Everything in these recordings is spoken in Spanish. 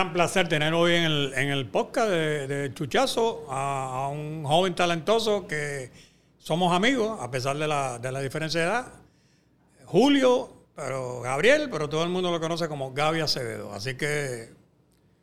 gran placer tener hoy en el, en el podcast de, Chuchazo a, un joven talentoso que somos amigos, a pesar de la, de la diferencia de edad. Julio, pero Gabriel, pero todo el mundo lo conoce como Gaby Acevedo. Así que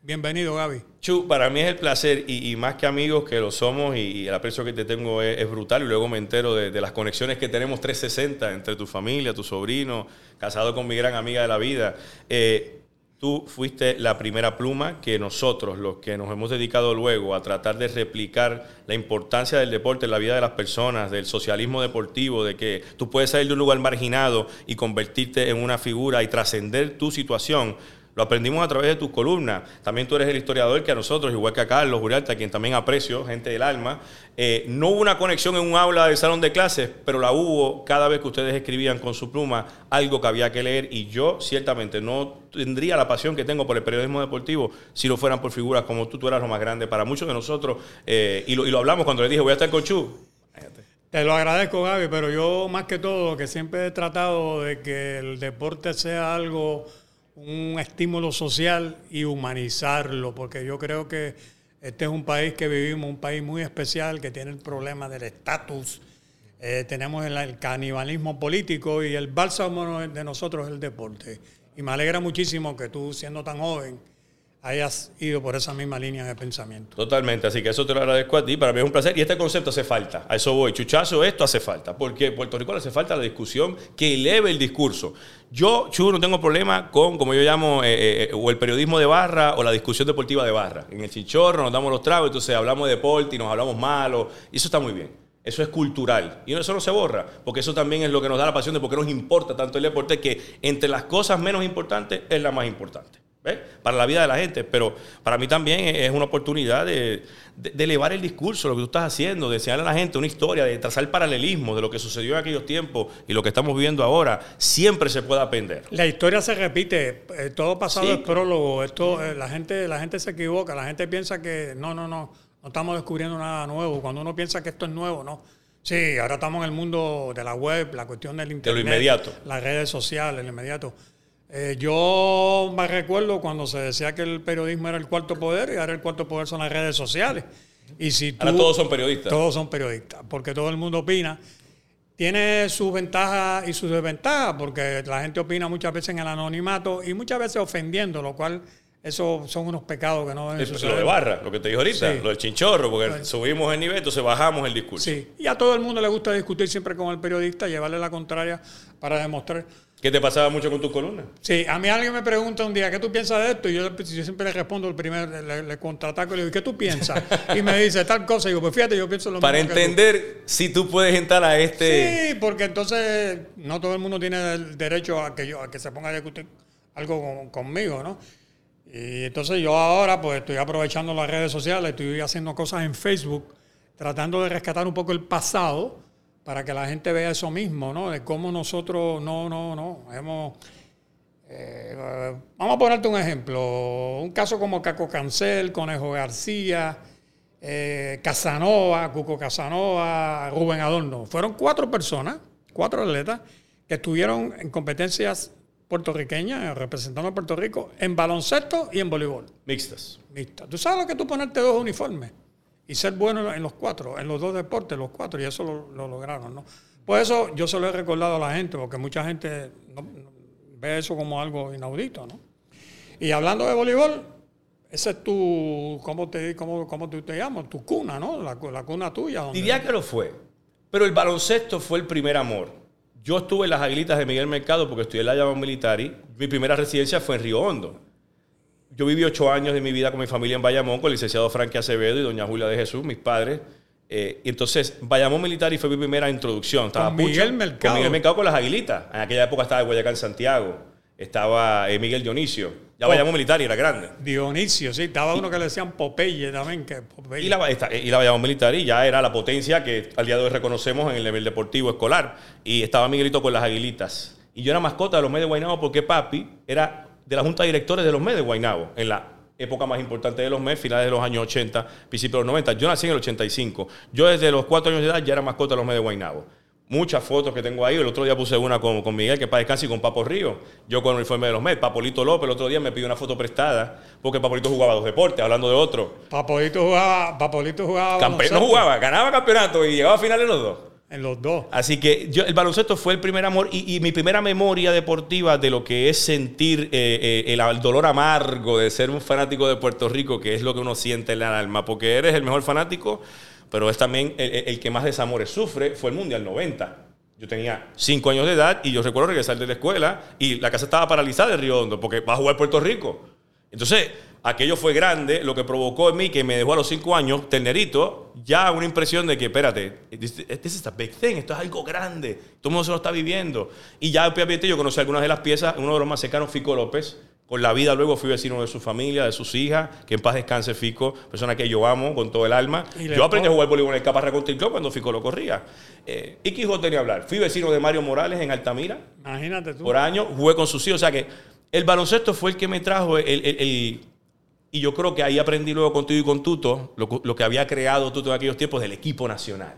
bienvenido, Gaby. Chu, para mí es el placer y, más que amigos que lo somos y, el aprecio que te tengo es, brutal. Y luego me entero de, las conexiones que tenemos 360 entre tu familia, tu sobrino, casado con mi gran amiga de la vida. Eh, Tú fuiste la primera pluma que nosotros, los que nos hemos dedicado luego a tratar de replicar la importancia del deporte en la vida de las personas, del socialismo deportivo, de que tú puedes salir de un lugar marginado y convertirte en una figura y trascender tu situación, lo aprendimos a través de tus columnas. También tú eres el historiador que a nosotros, igual que a Carlos Uriarte, quien también aprecio, gente del alma. Eh, no hubo una conexión en un aula del salón de clases, pero la hubo cada vez que ustedes escribían con su pluma algo que había que leer. Y yo, ciertamente, no tendría la pasión que tengo por el periodismo deportivo si no fueran por figuras como tú. Tú eras lo más grande para muchos de nosotros. Eh, y, lo, y, lo, hablamos cuando le dije, voy a estar con Chu. Te lo agradezco, Gaby, pero yo más que todo, que siempre he tratado de que el deporte sea algo un estímulo social y humanizarlo, porque yo creo que este es un país que vivimos, un país muy especial, que tiene el problema del estatus, eh, tenemos el, canibalismo político y el bálsamo de nosotros es el deporte. Y me alegra muchísimo que tú, siendo tan joven, hayas ido por esa misma línea de pensamiento. Totalmente, así que eso te lo agradezco a ti, para mí es un placer y este concepto hace falta, a eso voy, chuchazo, esto hace falta, porque Puerto Rico le hace falta la discusión que eleve el discurso. Yo, Chu, no tengo problema con, como yo llamo, eh, eh, eh, o el periodismo de barra o la discusión deportiva de barra. En el chichorro nos damos los tragos, entonces hablamos de deporte y nos hablamos malo, y eso está muy bien. Eso es cultural. Y eso no se borra, porque eso también es lo que nos da la pasión de por qué nos importa tanto el deporte, que entre las cosas menos importantes es la más importante para la vida de la gente. Pero para mí también es una oportunidad de, elevar el discurso, lo que tú estás haciendo, de enseñarle a la gente una historia, de trazar paralelismo de lo que sucedió en aquellos tiempos y lo que estamos viviendo ahora. Siempre se puede aprender. La historia se repite, eh, todo pasado es prólogo. Esto, eh, la, gente, la gente se equivoca, la gente piensa que no, no, no, no estamos descubriendo nada nuevo. Cuando uno piensa que esto es nuevo, no. Sí, ahora estamos en el mundo de la web, la cuestión del internet. De lo inmediato. Las redes sociales, lo inmediato. Eh, yo me recuerdo cuando se decía que el periodismo era el cuarto poder y ahora el cuarto poder son las redes sociales. Y si ahora todos son periodistas. Todos son periodistas, porque todo el mundo opina. Tiene sus ventajas y sus desventajas, porque la gente opina muchas veces en el anonimato y muchas veces ofendiendo, lo cual eso son unos pecados que no deben Lo de barra, lo que te dijo ahorita, lo del chinchorro, porque subimos el nivel, entonces bajamos el discurso. Sí, y a todo el mundo le gusta discutir siempre con el periodista, llevarle la contraria para demostrar ¿Qué te pasaba mucho con tus columnas? Sí, a mí alguien me pregunta un día, ¿qué tú piensas de esto? Y yo, siempre le respondo el primer, le, le contraataco y le digo, ¿qué tú piensas? Y me dice tal cosa. Y digo, pues fíjate, yo pienso lo Para mismo. Para entender si tú puedes entrar a este. Sí, porque entonces no todo el mundo tiene el derecho a que, yo, a que se ponga a discutir algo conmigo, ¿no? Y entonces yo ahora, pues estoy aprovechando las redes sociales, estoy haciendo cosas en Facebook, tratando de rescatar un poco el pasado para que la gente vea eso mismo, ¿no? De cómo nosotros, no, no, no, hemos... Eh, vamos a ponerte un ejemplo. Un caso como Caco Cancel, Conejo García, eh, Casanova, Cuco Casanova, Rubén Adorno. Fueron cuatro personas, cuatro atletas, que estuvieron en competencias puertorriqueñas, representando a Puerto Rico, en baloncesto y en voleibol. Mixtas. Mixtas. ¿Tú sabes lo que tú ponerte dos uniformes? Y ser bueno en los cuatro, en los dos deportes, los cuatro, y eso lo, lograron, ¿no? Por eso yo se lo he recordado a la gente, porque mucha gente ve eso como algo inaudito, ¿no? Y hablando de voleibol, ese es tu, ¿cómo te, cómo, cómo te, llamas? Tu cuna, ¿no? La, cuna tuya. Donde... Diría que lo fue, pero el baloncesto fue el primer amor. Yo estuve en las aguilitas de Miguel Mercado porque estudié en la llama militar y mi primera residencia fue en Río Hondo yo viví ocho años de mi vida con mi familia en Bayamón, con el licenciado Frankie Acevedo y doña Julia de Jesús, mis padres. Eh, y entonces, Bayamón Militar y fue mi primera introducción. Estaba con Miguel Mercado. Con Miguel Mercado con las aguilitas. En aquella época estaba Guayacán Santiago. Estaba eh, Miguel Dionisio. Ya oh. Bayamón Militar y era grande. Dionisio, sí. Estaba uno que le decían Popeye también. Que Y, la, y la Bayamón Militar y ya era la potencia que al día de hoy reconocemos en el nivel deportivo escolar. Y estaba Miguelito con las aguilitas. Y yo era mascota de los medios de Guaynabo porque papi era de la Junta de Directores de los MES de Guaynabo, en la época más importante de los MES, finales de los años 80, principios de los 90. Yo nací en el 85. Yo desde los cuatro años de edad ya era mascota de los MES de Guaynabo. muchas fotos que tengo ahí. El otro día puse una con, con Miguel, que para y con Papo Río. Yo con el uniforme de los Mets. Papolito López el otro día me pidió una foto prestada porque Papolito jugaba dos deportes, hablando de otro. Papolito jugaba. Papolito jugaba. Campe no jugaba, ganaba campeonato y llegaba a finales los dos. En los dos. Así que yo, el baloncesto fue el primer amor y, y mi primera memoria deportiva de lo que es sentir eh, eh, el, dolor amargo de ser un fanático de Puerto Rico, que es lo que uno siente en el alma, porque eres el mejor fanático, pero es también el, que más desamores sufre, fue el Mundial 90. Yo tenía cinco años de edad y yo recuerdo regresar de la escuela y la casa estaba paralizada de Río Hondo porque va a jugar Puerto Rico. Entonces, aquello fue grande, lo que provocó en mí que me dejó a los cinco años, ternerito, ya una impresión de que, espérate, this, this is a big thing, esto es algo grande, todo el mundo se lo está viviendo. Y ya obviamente yo conocí algunas de las piezas, uno de los más cercanos, Fico López, con la vida luego fui vecino de su familia, de sus hijas, que en paz descanse Fico, persona que yo amo con todo el alma. Yo aprendí a jugar voleibol en el Caparra Country Club cuando Fico lo corría. Eh, y Quijote tenía hablar. Fui vecino de Mario Morales en Altamira. Imagínate tú. Por años, jugué con sus hijos. O sea que el baloncesto fue el que me trajo el, el- el- y yo creo que ahí aprendí luego contigo y con Tuto lo, lo que había creado Tuto en aquellos tiempos del equipo nacional.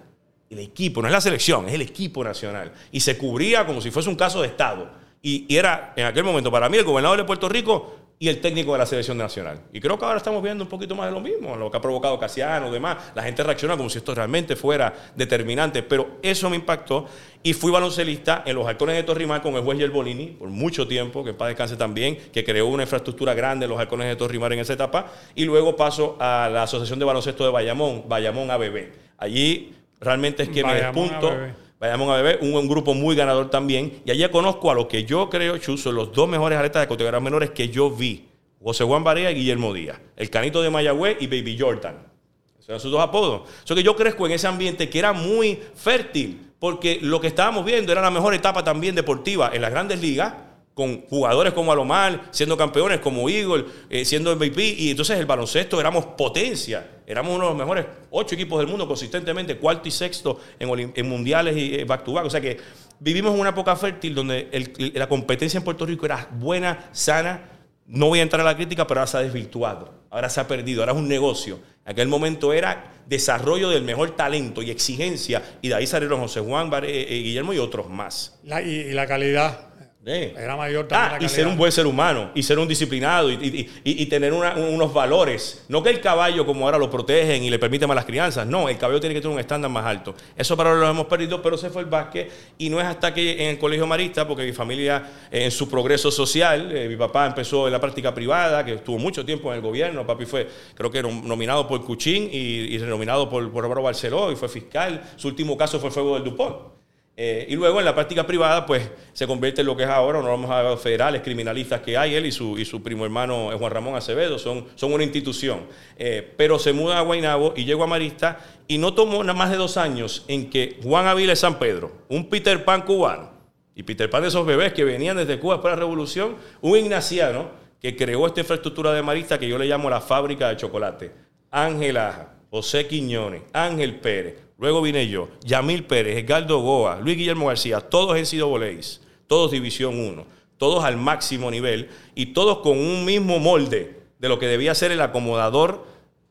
El equipo, no es la selección, es el equipo nacional. Y se cubría como si fuese un caso de Estado. Y, y era en aquel momento para mí el gobernador de Puerto Rico y el técnico de la selección nacional. Y creo que ahora estamos viendo un poquito más de lo mismo, lo que ha provocado Casiano y demás. La gente reacciona como si esto realmente fuera determinante, pero eso me impactó y fui baloncelista en los halcones de Torrimar con el juez Yerbolini por mucho tiempo, que en paz descanse también, que creó una infraestructura grande en los halcones de Torrimar en esa etapa, y luego paso a la Asociación de Baloncesto de Bayamón, Bayamón ABB. Allí realmente es que me despunto. ABB. Vayamos a beber, un, grupo muy ganador también. Y allí conozco a lo que yo creo, Chuzo, los dos mejores atletas de categorías menores que yo vi. José Juan Barea y Guillermo Díaz. El canito de Mayagüez y Baby Jordan. Esos eran sus dos apodos. Eso que yo crezco en ese ambiente que era muy fértil, porque lo que estábamos viendo era la mejor etapa también deportiva en las grandes ligas, con jugadores como Alomar, siendo campeones como Eagle, eh, siendo MVP, y entonces el baloncesto éramos potencia, éramos uno de los mejores ocho equipos del mundo consistentemente, cuarto y sexto en, mundiales y eh, back to back. O sea que vivimos en una época fértil donde la competencia en Puerto Rico era buena, sana. No voy a entrar a la crítica, pero ahora se ha desvirtuado, ahora se ha perdido, ahora es un negocio. En aquel momento era desarrollo del mejor talento y exigencia, y de ahí salieron José Juan, Bare- eh, Guillermo y otros más. Y la calidad. Era mayor también Ah, la y ser un buen ser humano, y ser un disciplinado, y, y- y- y tener una- unos valores. No que el caballo, como ahora lo protegen y le permiten malas crianzas. No, el caballo tiene que tener un estándar más alto. Eso para ahora lo hemos perdido, pero se fue el básquet. Y no es hasta que en el colegio marista, porque mi familia, eh, en su progreso social, eh, mi papá empezó en la práctica privada, que estuvo mucho tiempo en el gobierno. Papi fue, creo que nom- nominado por Cuchín y, y renominado por, por Álvaro Barceló, y fue fiscal. Su último caso fue el fuego del Dupont. Eh, y luego en la práctica privada, pues se convierte en lo que es ahora, abogados federales, criminalistas que hay, él y su, y su primo hermano eh, Juan Ramón Acevedo, son, son una institución. Eh, pero se muda a Guaynabo y llegó a Marista y no tomó nada más de dos años en que Juan Aviles San Pedro, un Peter Pan cubano, y Peter Pan de esos bebés que venían desde Cuba después de la revolución, un ignaciano que creó esta infraestructura de Marista que yo le llamo la fábrica de chocolate. Ángel Aja, José Quiñones, Ángel Pérez, luego vine yo, Yamil Pérez, Edgardo Goa, Luis Guillermo García, todos han sido voleis, todos División 1, todos al máximo nivel y todos con un mismo molde de lo que debía ser el acomodador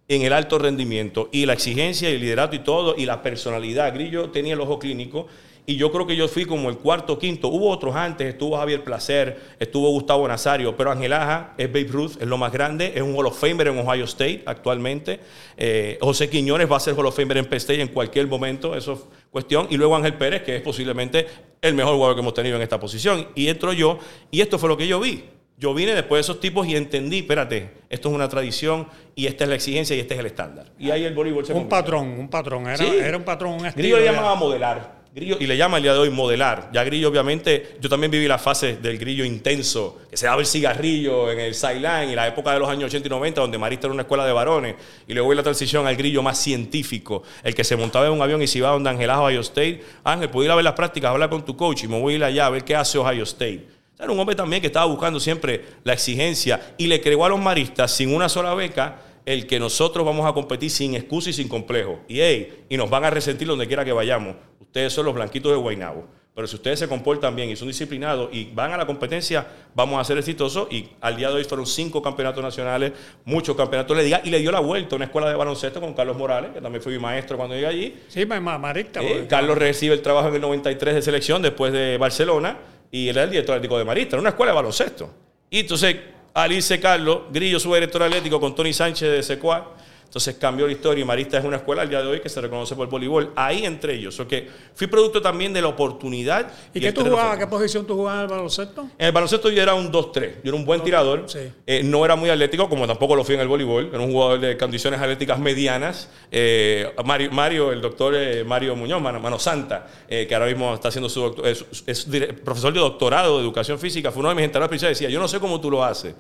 en el alto rendimiento y la exigencia y el liderato y todo y la personalidad. Grillo tenía el ojo clínico y yo creo que yo fui como el cuarto o quinto. Hubo otros antes, estuvo Javier Placer, estuvo Gustavo Nazario, pero Ángel Aja es Babe Ruth, es lo más grande, es un Hall of Famer en Ohio State actualmente. Eh, José Quiñones va a ser Hall of Famer en Penn State en cualquier momento, eso es cuestión. Y luego Ángel Pérez, que es posiblemente el mejor jugador que hemos tenido en esta posición. Y entro yo, y esto fue lo que yo vi. Yo vine después de esos tipos y entendí, espérate, esto es una tradición y esta es la exigencia y este es el estándar. Y ahí el voleibol se Un convirtió. patrón, un patrón. Era, Sí. era un patrón, un estilo. Grillo le llamaba modelar. Y le llama el día de hoy modelar. Ya Grillo, obviamente, yo también viví la fase del grillo intenso, que se daba el cigarrillo en el sideline y la época de los años 80 y 90, donde Marista era una escuela de varones. Y luego la transición al grillo más científico, el que se montaba en un avión y se iba donde Ángel Aja, Ohio State. Ángel, puedo ir a ver las prácticas, hablar con tu coach y me voy a ir allá a ver qué hace Ohio State. Era un hombre también que estaba buscando siempre la exigencia y le creó a los maristas sin una sola beca el que nosotros vamos a competir sin excusa y sin complejo. Y, hey, y nos van a resentir donde quiera que vayamos. Ustedes son los blanquitos de Guaynabo. Pero si ustedes se comportan bien y son disciplinados y van a la competencia, vamos a ser exitosos. Y al día de hoy fueron cinco campeonatos nacionales, muchos campeonatos de liga, y le dio la vuelta a una escuela de baloncesto con Carlos Morales, que también fue mi maestro cuando llegué allí. Sí, Marista. Eh, Carlos recibe el trabajo en el 93 de selección después de Barcelona y él era el director atlético de Marista, era una escuela de baloncesto. Y entonces, Alice Carlos, Grillo, su director atlético, con Tony Sánchez de Secuá entonces cambió la historia y Marista es una escuela al día de hoy que se reconoce por el voleibol. Ahí entre ellos. O que fui producto también de la oportunidad. ¿Y, qué tú jugabas? ¿Qué posición tú jugabas en el baloncesto? En el baloncesto yo era un 2-3. Yo era un buen tirador. Eh, no era muy atlético, como tampoco lo fui en el voleibol. Era un jugador de condiciones atléticas medianas. Eh, Mario, el doctor eh, Mario Muñoz, Mano, Santa, que ahora mismo está haciendo su doctor, es, profesor de doctorado de educación física, fue uno de mis entrenadores principales. Decía, yo no sé cómo tú lo haces,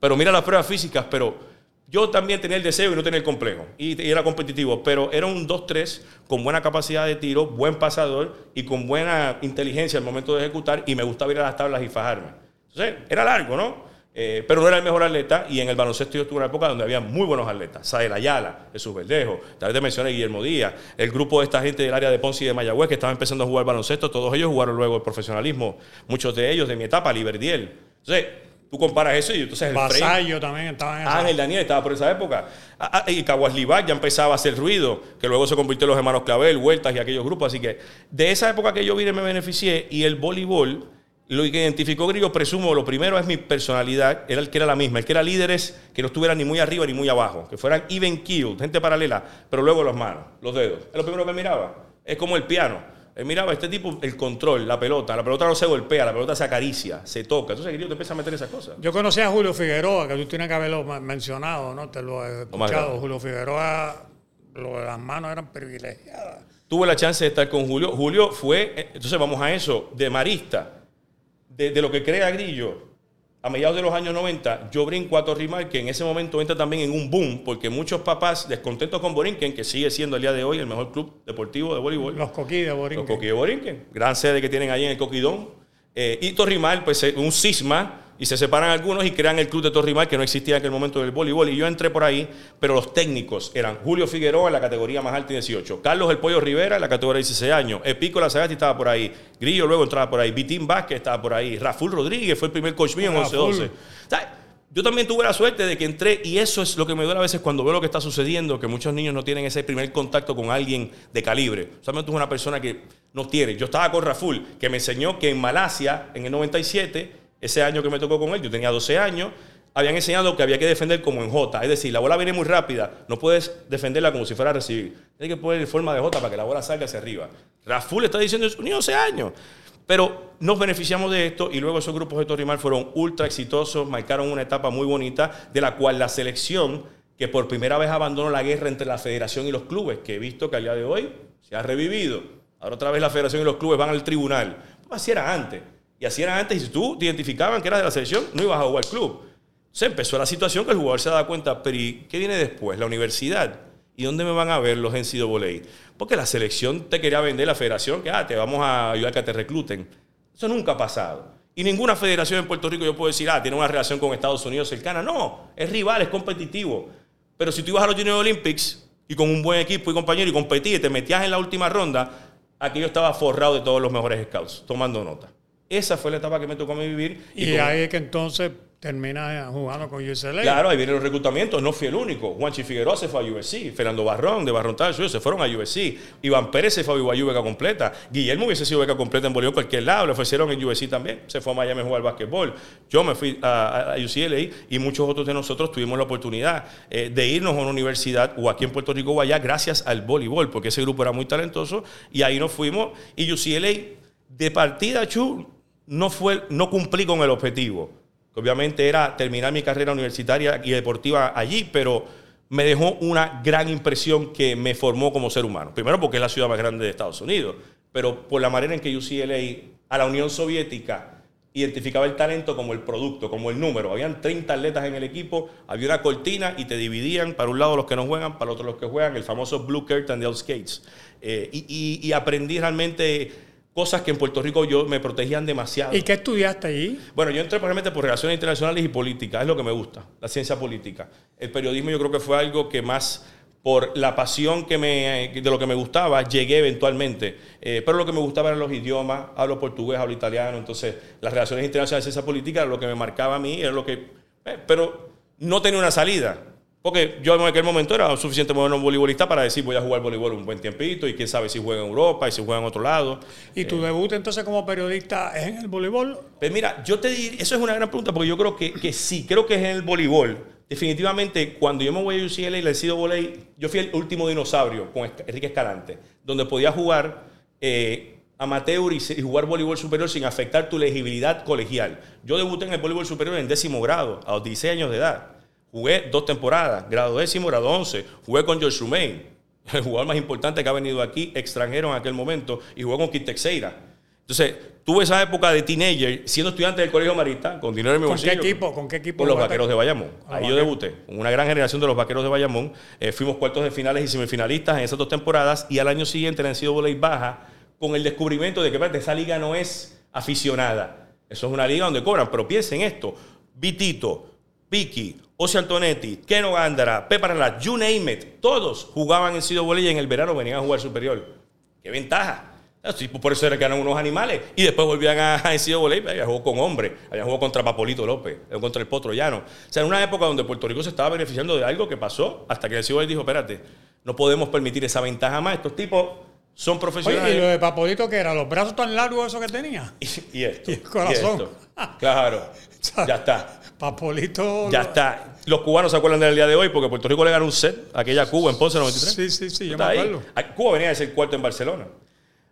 pero mira las pruebas físicas, pero yo también tenía el deseo y no tenía el complejo. Y, era competitivo, pero era un 2-3 con buena capacidad de tiro, buen pasador y con buena inteligencia al momento de ejecutar. Y me gustaba ir a las tablas y fajarme. Entonces, era largo, ¿no? Eh, pero no era el mejor atleta. Y en el baloncesto yo estuve una época donde había muy buenos atletas. Sael Ayala, Jesús Verdejo, tal vez te mencioné Guillermo Díaz, el grupo de esta gente del área de Ponce y de Mayagüez que estaban empezando a jugar baloncesto. Todos ellos jugaron luego el profesionalismo. Muchos de ellos de mi etapa, Liberdiel. Entonces, Tú comparas eso y entonces el Vasallo también estaba en esa Ángel Daniel estaba por esa época. Ah, ah, y Caguas ya empezaba a hacer ruido, que luego se convirtió en los hermanos Clavel, Vueltas y aquellos grupos. Así que de esa época que yo vine me beneficié y el voleibol, lo que identificó Grillo, presumo, lo primero es mi personalidad, era el que era la misma. El que era líder es que no estuviera ni muy arriba ni muy abajo, que fueran even killed, gente paralela, pero luego las manos, los dedos. Es lo primero que miraba. Es como el piano eh, miraba, este tipo, el control, la pelota, la pelota no se golpea, la pelota se acaricia, se toca. Entonces, querido, te empieza a meter esas cosas. Yo conocí a Julio Figueroa, que tú tienes que haberlo mencionado, ¿no? Te lo he escuchado. Julio Figueroa, lo de las manos eran privilegiadas. Tuve la chance de estar con Julio. Julio fue, eh, entonces vamos a eso, de marista, de, de lo que crea Grillo, a mediados de los años 90, yo brinco a Torrimal, que en ese momento entra también en un boom, porque muchos papás descontentos con Borinquen, que sigue siendo el día de hoy el mejor club deportivo de voleibol. Los Coquí de Borinquen. Los Coquí de Borinquen, gran sede que tienen ahí en el Coquidón. Eh, y Torrimal, pues un cisma y se separan algunos y crean el club de Torrimal que no existía en aquel momento del voleibol. Y yo entré por ahí, pero los técnicos eran Julio Figueroa en la categoría más alta y 18, Carlos El Pollo Rivera en la categoría de 16 años, Epico Sagasti estaba por ahí, Grillo luego entraba por ahí, Vitín Vázquez estaba por ahí, Raful Rodríguez fue el primer coach mío en 11-12. Yo también tuve la suerte de que entré y eso es lo que me duele a veces cuando veo lo que está sucediendo, que muchos niños no tienen ese primer contacto con alguien de calibre. Solamente una persona que no tiene. Yo estaba con Raful, que me enseñó que en Malasia, en el 97, ese año que me tocó con él, yo tenía 12 años, habían enseñado que había que defender como en J. Es decir, la bola viene muy rápida, no puedes defenderla como si fuera a recibir. Tienes que poner forma de J para que la bola salga hacia arriba. Raful está diciendo eso, ni 12 años. Pero nos beneficiamos de esto y luego esos grupos de Torrimal fueron ultra exitosos, marcaron una etapa muy bonita de la cual la selección, que por primera vez abandonó la guerra entre la federación y los clubes, que he visto que al día de hoy se ha revivido. Ahora otra vez la federación y los clubes van al tribunal. Pues así era antes. Y así era antes, y si tú te identificaban que eras de la selección, no ibas a jugar al club. Se empezó la situación que el jugador se daba cuenta, pero ¿y qué viene después? La universidad. ¿Y dónde me van a ver los? Voley? Porque la selección te quería vender la federación, que ah, te vamos a ayudar a que te recluten. Eso nunca ha pasado. Y ninguna federación en Puerto Rico yo puedo decir, ah, tiene una relación con Estados Unidos cercana. No, es rival, es competitivo. Pero si tú ibas a los Junior Olympics y con un buen equipo y compañero y competías y te metías en la última ronda, aquí yo estaba forrado de todos los mejores scouts, tomando nota. Esa fue la etapa que me tocó a mí vivir. Y, ahí es que entonces termina jugando con UCLA. Claro, ahí vienen los reclutamientos, no fui el único. Juanchi Figueroa se fue a USC, Fernando Barrón de Barrón Tal, se fueron a USC. Iván Pérez se fue a BYU beca completa. Guillermo hubiese sido beca completa en Bolívar cualquier lado, le ofrecieron en USC también. Se fue a Miami a jugar básquetbol. Yo me fui a, UCLA y muchos otros de nosotros tuvimos la oportunidad eh, de irnos a una universidad o aquí en Puerto Rico o allá gracias al voleibol, porque ese grupo era muy talentoso y ahí nos fuimos. Y UCLA de partida, Chu, no, fue, no cumplí con el objetivo. obviamente era terminar mi carrera universitaria y deportiva allí, pero me dejó una gran impresión que me formó como ser humano. Primero porque es la ciudad más grande de Estados Unidos, pero por la manera en que UCLA a la Unión Soviética identificaba el talento como el producto, como el número. Habían 30 atletas en el equipo, había una cortina y te dividían para un lado los que no juegan, para otro los que juegan, el famoso Blue Curtain de All Skates. Eh, y aprendí realmente cosas que en Puerto Rico yo me protegían demasiado. ¿Y qué estudiaste allí? Bueno, yo entré probablemente por relaciones internacionales y política, es lo que me gusta, la ciencia política. El periodismo yo creo que fue algo que más por la pasión que me, de lo que me gustaba, llegué eventualmente. Eh, pero lo que me gustaba eran los idiomas, hablo portugués, hablo italiano, entonces las relaciones internacionales y esa política era lo que me marcaba a mí, era lo que... eh, pero no tenía una salida. Porque yo en aquel momento era suficiente bueno voleibolista para decir voy a jugar voleibol un buen tiempito y quién sabe si juega en Europa y si juega en otro lado. ¿Y tu debut entonces como periodista es en el voleibol? Pues mira, yo te diría, eso es una gran pregunta porque yo creo que, que sí, creo que es en el voleibol. Definitivamente, cuando yo me voy a UCLA y le sido volei, yo fui el último dinosaurio con Enrique Escalante, donde podía jugar eh, amateur y, y jugar voleibol superior sin afectar tu legibilidad colegial. Yo debuté en el voleibol superior en décimo grado, a los 16 años de edad. Jugué dos temporadas, grado décimo, grado 11. Jugué con George Rumain, el jugador más importante que ha venido aquí, extranjero en aquel momento, y jugué con Kit Teixeira. Entonces, tuve esa época de teenager, siendo estudiante del Colegio Marista, con dinero en mi ¿Con bolsillo. qué equipo? ¿Con qué equipo? Con los vaqueros de Bayamón. Con Ahí yo debuté. Con una gran generación de los vaqueros de Bayamón. Eh, fuimos cuartos de finales y semifinalistas en esas dos temporadas. Y al año siguiente la sido volei baja con el descubrimiento de que espérate, esa liga no es aficionada. Eso es una liga donde cobran. Pero piensen esto: Vitito, Piki, Ose Antonetti, Keno Gándara, Pepa Ralat, you name it. Todos jugaban en Sido Voley y en el verano venían a jugar superior. ¡Qué ventaja! Así, por eso era que eran unos animales. Y después volvían a, a Voley, había jugado con hombres, había jugado contra Papolito López, contra el Potro Llano. O sea, en una época donde Puerto Rico se estaba beneficiando de algo que pasó, hasta que el Voley dijo, espérate, no podemos permitir esa ventaja más. Estos tipos son Oye, profesionales. ¿y lo de Papolito que era? ¿Los brazos tan largos eso que tenía? Y, y esto. Y el corazón. esto. Claro. Ya está. Papolito... Ya está. Los cubanos se acuerdan del día de hoy porque Puerto Rico le ganó un set a aquella Cuba en Ponce 93. Sí, sí, sí, yo me acuerdo. Cuba venía de ser cuarto en Barcelona.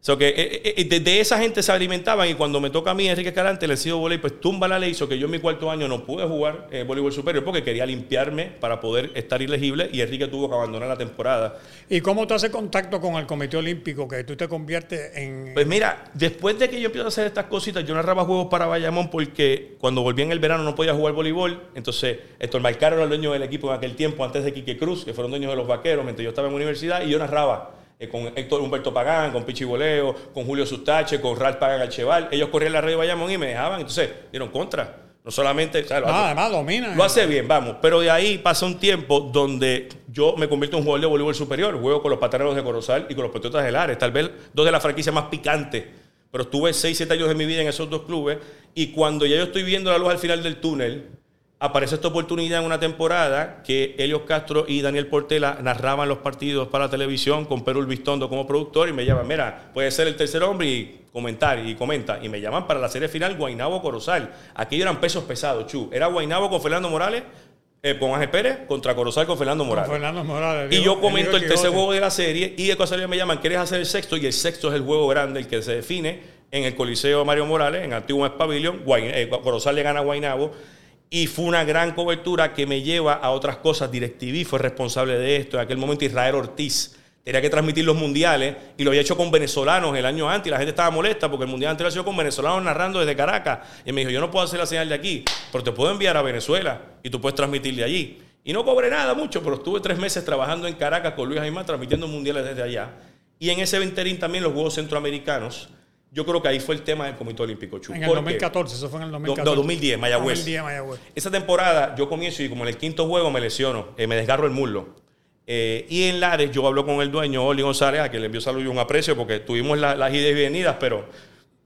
So que, eh, eh, de, de esa gente se alimentaban y cuando me toca a mí, Enrique Escalante, le sido voleibol, pues tumba la ley, hizo que yo en mi cuarto año no pude jugar eh, voleibol superior porque quería limpiarme para poder estar elegible y Enrique tuvo que abandonar la temporada. ¿Y cómo tú haces contacto con el Comité Olímpico que tú te conviertes en... Pues mira, después de que yo empiezo a hacer estas cositas, yo narraba juegos para Bayamón porque cuando volví en el verano no podía jugar voleibol. Entonces, Héctor Marcaro era el dueño del equipo en aquel tiempo, antes de Quique Cruz, que fueron dueños de los vaqueros, mientras yo estaba en universidad, y yo narraba eh, con Héctor Humberto Pagán, con Pichi Boleo, con Julio Sustache, con Ralph Pagan Alcheval. Ellos corrían la de Bayamón y me dejaban. Entonces, dieron contra. No solamente. o sea, lo Ah, además domina. lo hace bien, vamos. Pero de ahí pasa un tiempo donde yo me convierto en un jugador de voleibol superior. Juego con los pataneros de Corozal y con los Patriotas de Lares. Tal vez dos de las franquicias más picantes. Pero estuve 6, 7 años de mi vida en esos dos clubes. Y cuando ya yo estoy viendo la luz al final del túnel, aparece esta oportunidad en una temporada que Helios Castro y Daniel Portela narraban los partidos para la televisión con Perú Vistondo como productor y me llaman, mira, puede ser el tercer hombre y comentar y comenta. Y me llaman para la serie final Guainabo Corozal. Aquello eran pesos pesados, chu. Era Guainabo con Fernando Morales, eh, con Ángel Pérez, contra Corozal con Fernando Con Morales. Fernando Morales. Y yo comento el tercer juego de la serie y de casualidad me llaman, ¿quieres hacer el sexto? Y el sexto es el juego grande, el que se define en el Coliseo Mario Morales, en Antiguo Pavilion. Guay- eh, Corozal le gana a Guainabo. Y fue una gran cobertura que me lleva a otras cosas. DirecTV fue responsable de esto. En aquel momento Israel Ortiz tenía que transmitir los mundiales y lo había hecho con venezolanos el año antes y la gente estaba molesta porque el mundial anterior lo hacía con venezolanos narrando desde Caracas. Y me dijo, yo no puedo hacer la señal de aquí, pero te puedo enviar a Venezuela y tú puedes transmitir de allí. Y no cobré nada mucho, pero estuve tres meses trabajando en Caracas con Luis Aymar transmitiendo mundiales desde allá. Y en ese interín también los Juegos Centroamericanos. Yo creo que ahí fue el tema del Comité Olímpico Chu. En el Porque- 2014, eso fue en el No, 2014. no, 2010, Mayagüez. 2010, Mayagüez. Esa temporada yo comienzo y como en el quinto juego me lesiono, eh, me desgarro el muslo. Eh, y en Lares yo hablo con el dueño, Oli González, a quien le envío salud y un aprecio porque tuvimos la- las idas y venidas, pero